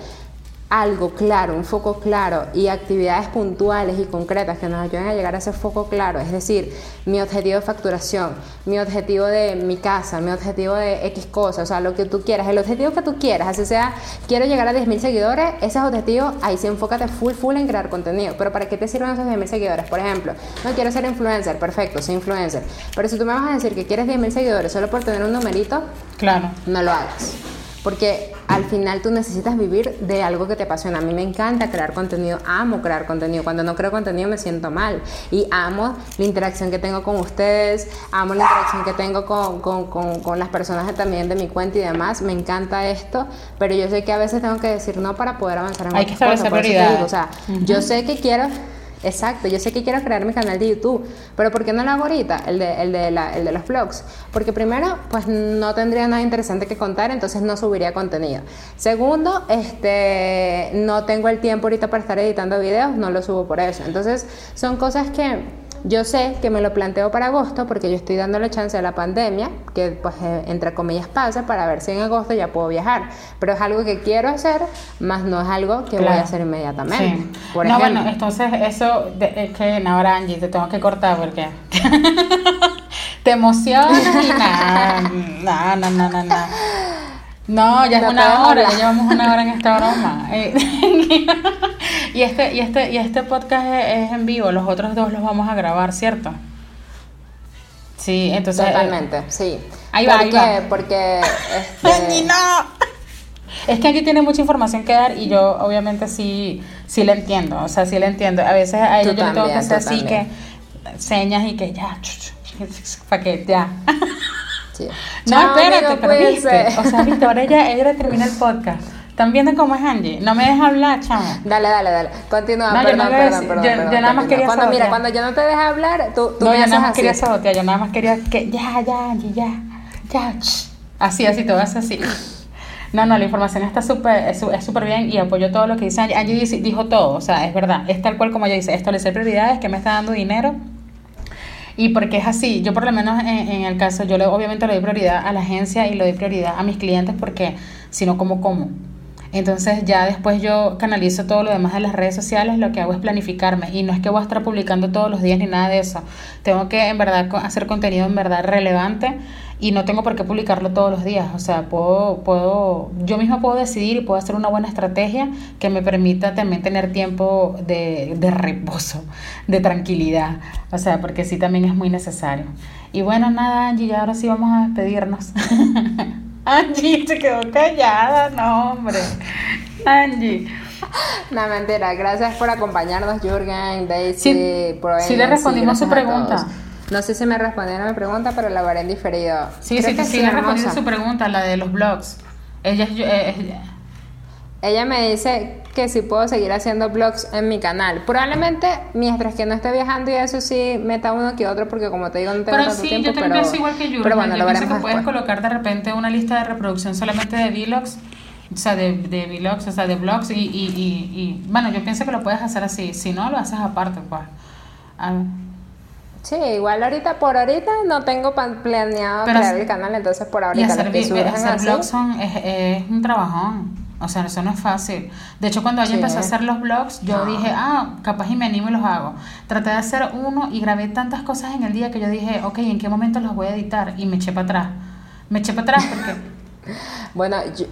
algo claro, un foco claro y actividades puntuales y concretas que nos ayuden a llegar a ese foco claro, es decir, mi objetivo de facturación, mi objetivo de mi casa, mi objetivo de X cosas, o sea, lo que tú quieras, el objetivo que tú quieras, así sea, quiero llegar a 10.000 seguidores, ese es objetivo, ahí sí enfócate full, full en crear contenido, pero ¿para qué te sirven esos 10.000 seguidores? Por ejemplo, no quiero ser influencer, perfecto, soy influencer, pero si tú me vas a decir que quieres 10.000 seguidores solo por tener un numerito, claro. no lo hagas. Porque al final tú necesitas vivir de algo que te apasiona. A mí me encanta crear contenido, amo crear contenido. Cuando no creo contenido me siento mal. Y amo la interacción que tengo con ustedes, amo la interacción que tengo con, con, con, con las personas también de mi cuenta y demás. Me encanta esto, pero yo sé que a veces tengo que decir no para poder avanzar en Hay que prioridades. O sea, yo sé que quiero Exacto, yo sé que quiero crear mi canal de YouTube, pero ¿por qué no lo hago ahorita, el de, el de, la, el de los vlogs? Porque primero, pues no tendría nada interesante que contar, entonces no subiría contenido. Segundo, este, no tengo el tiempo ahorita para estar editando videos, no lo subo por eso. Entonces, son cosas que yo sé que me lo planteo para agosto porque yo estoy dando la chance de la pandemia, que pues eh, entre comillas pasa, para ver si en agosto ya puedo viajar. Pero es algo que quiero hacer, más no es algo que voy a hacer inmediatamente. no, bueno, entonces eso es que ahora Angie, te tengo que cortar porque <laughs> te emocionas y nada, no, no, no, no. No, ya es una hora, ya llevamos una hora en esta <laughs> broma. Eh, <laughs> y este, y este, y este podcast es, en vivo, los otros dos los vamos a grabar, ¿cierto? Sí, entonces. Eh, Totalmente, sí. Ahí va, ahí va. Porque. Este... no. Es que aquí tiene mucha información que dar y yo obviamente sí, sí le entiendo, o sea, sí le entiendo. A veces a ellos yo le tengo que hacer así que señas y que ya, <laughs> para que ya. No, espérate, pero viste. O sea, viste, ahora ella, ella termina el podcast. ¿Están viendo cómo es Angie? No me deja hablar, chama. Dale, dale, dale. Continúa, no, perdón, perdón, perdón, yo, nada más quería cuando, Mira, cuando yo no te deja hablar, tú, tú no, me yo nada más así. quería sabotear, yo nada más quería que ya, ya, Angie, ya, ya, así, así, todo es así. No, no, la información está súper es súper bien y apoyo todo lo que dice Angie. Angie dijo todo, o sea, es verdad, es tal cual como ella dice, establecer prioridades, que me está dando dinero, y porque es así, yo por lo menos en, el caso, yo le, obviamente le doy prioridad a la agencia y le doy prioridad a mis clientes porque si no, como como. Entonces ya después yo canalizo todo lo demás de las redes sociales, lo que hago es planificarme y no es que voy a estar publicando todos los días ni nada de eso. Tengo que en verdad hacer contenido en verdad relevante y no tengo por qué publicarlo todos los días. O sea, puedo, puedo, yo misma puedo decidir y puedo hacer una buena estrategia que me permita también tener tiempo de, de reposo, de tranquilidad. O sea, porque sí también es muy necesario. Y bueno, nada, Angie, ya ahora sí vamos a despedirnos. <laughs> Angie <laughs> se quedó callada, no, hombre. Angie. No, mentira. Gracias por acompañarnos, Jürgen, Daisy, sí, Sí, le respondimos su pregunta. No sé si me respondieron mi pregunta, pero la veré en diferido. Sí, sí, sí, sí, le respondí su pregunta, la de los blogs. Ella, eh, ella, ella me dice que si puedo seguir haciendo blogs en mi canal. Probablemente mientras que no esté viajando y eso sí meta uno que otro porque como te digo no tengo pero tanto sí, tiempo. Yo también pienso igual que yo. Pero bueno, yo lo pienso que puedes colocar de repente una lista de reproducción solamente de vlogs. O sea, de, de vlogs, o sea, de blogs y, y, y, y, bueno, yo pienso que lo puedes hacer así. Si no, lo haces aparte, pues. Sí, igual ahorita, por ahorita no tengo planeado Pero crear el canal, entonces por ahorita Y hacer, los que surgen hacer así, blogs son, es, es un trabajón. O sea, eso no es fácil. De hecho, cuando Sí. empecé a hacer los blogs, yo dije, ah, capaz y me animo y los hago. Traté de hacer uno y grabé tantas cosas en el día que yo dije, ok, ¿en qué momento los voy a editar? Y me eché para atrás. Me eché para atrás porque... <laughs> Bueno, yo,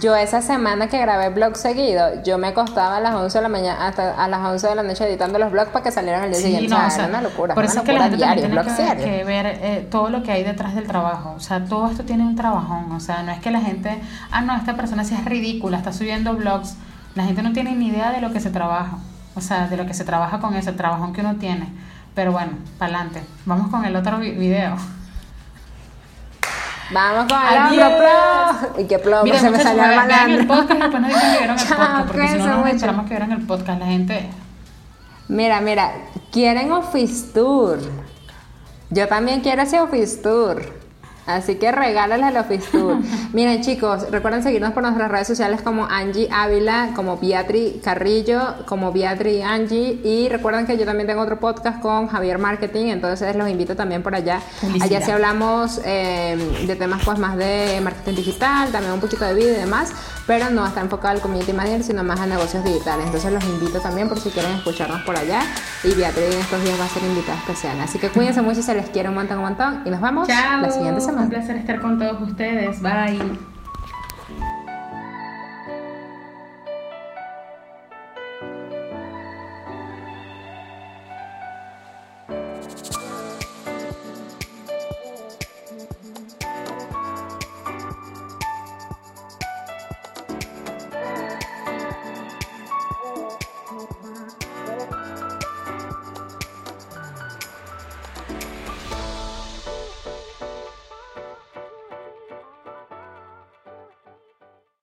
yo esa semana que grabé blog seguido, yo me acostaba a las 11 de la mañana hasta a las 11 de la noche editando los blogs para que salieran el día Sí, siguiente. no, o sea, o sea, era una locura, por una eso es que la gente diario, tiene que, ver eh, todo lo que hay detrás del trabajo. O sea, todo esto tiene un trabajón. O sea, no es que la gente, ah, no, esta persona sí es ridícula, está subiendo blogs. La gente no tiene ni idea de lo que se trabaja. O sea, de lo que se trabaja con ese trabajón que uno tiene. Pero bueno, para adelante. Vamos con el otro vi- video. Vamos con el plomo. Y qué plomo, Miren, se me salió el malandro. podcast y después nos dicen que vieron el <laughs> Chao, podcast. Porque si no, cuídense nos esperamos que vieran el podcast. La gente... Mira, mira, quieren office tour. Yo también quiero ese office tour. Así que regálales el Office Tour. <laughs> Miren, chicos, recuerden seguirnos por nuestras redes sociales como Angie Ávila, como Beatri Carrillo, como Beatri Angie. Y recuerden que yo también tengo otro podcast con Javier Marketing, entonces los invito también por allá. Allá sí hablamos eh, de temas pues más de marketing digital, también un poquito de video y demás, pero no está enfocado al community manager, sino más a negocios digitales. Entonces los invito también por si quieren escucharnos por allá. Y Beatri en estos días va a ser invitada especial. Así que cuídense mucho, se les quiere un montón, un montón. Y nos vemos la siguiente semana. Un placer estar con todos ustedes. Bye.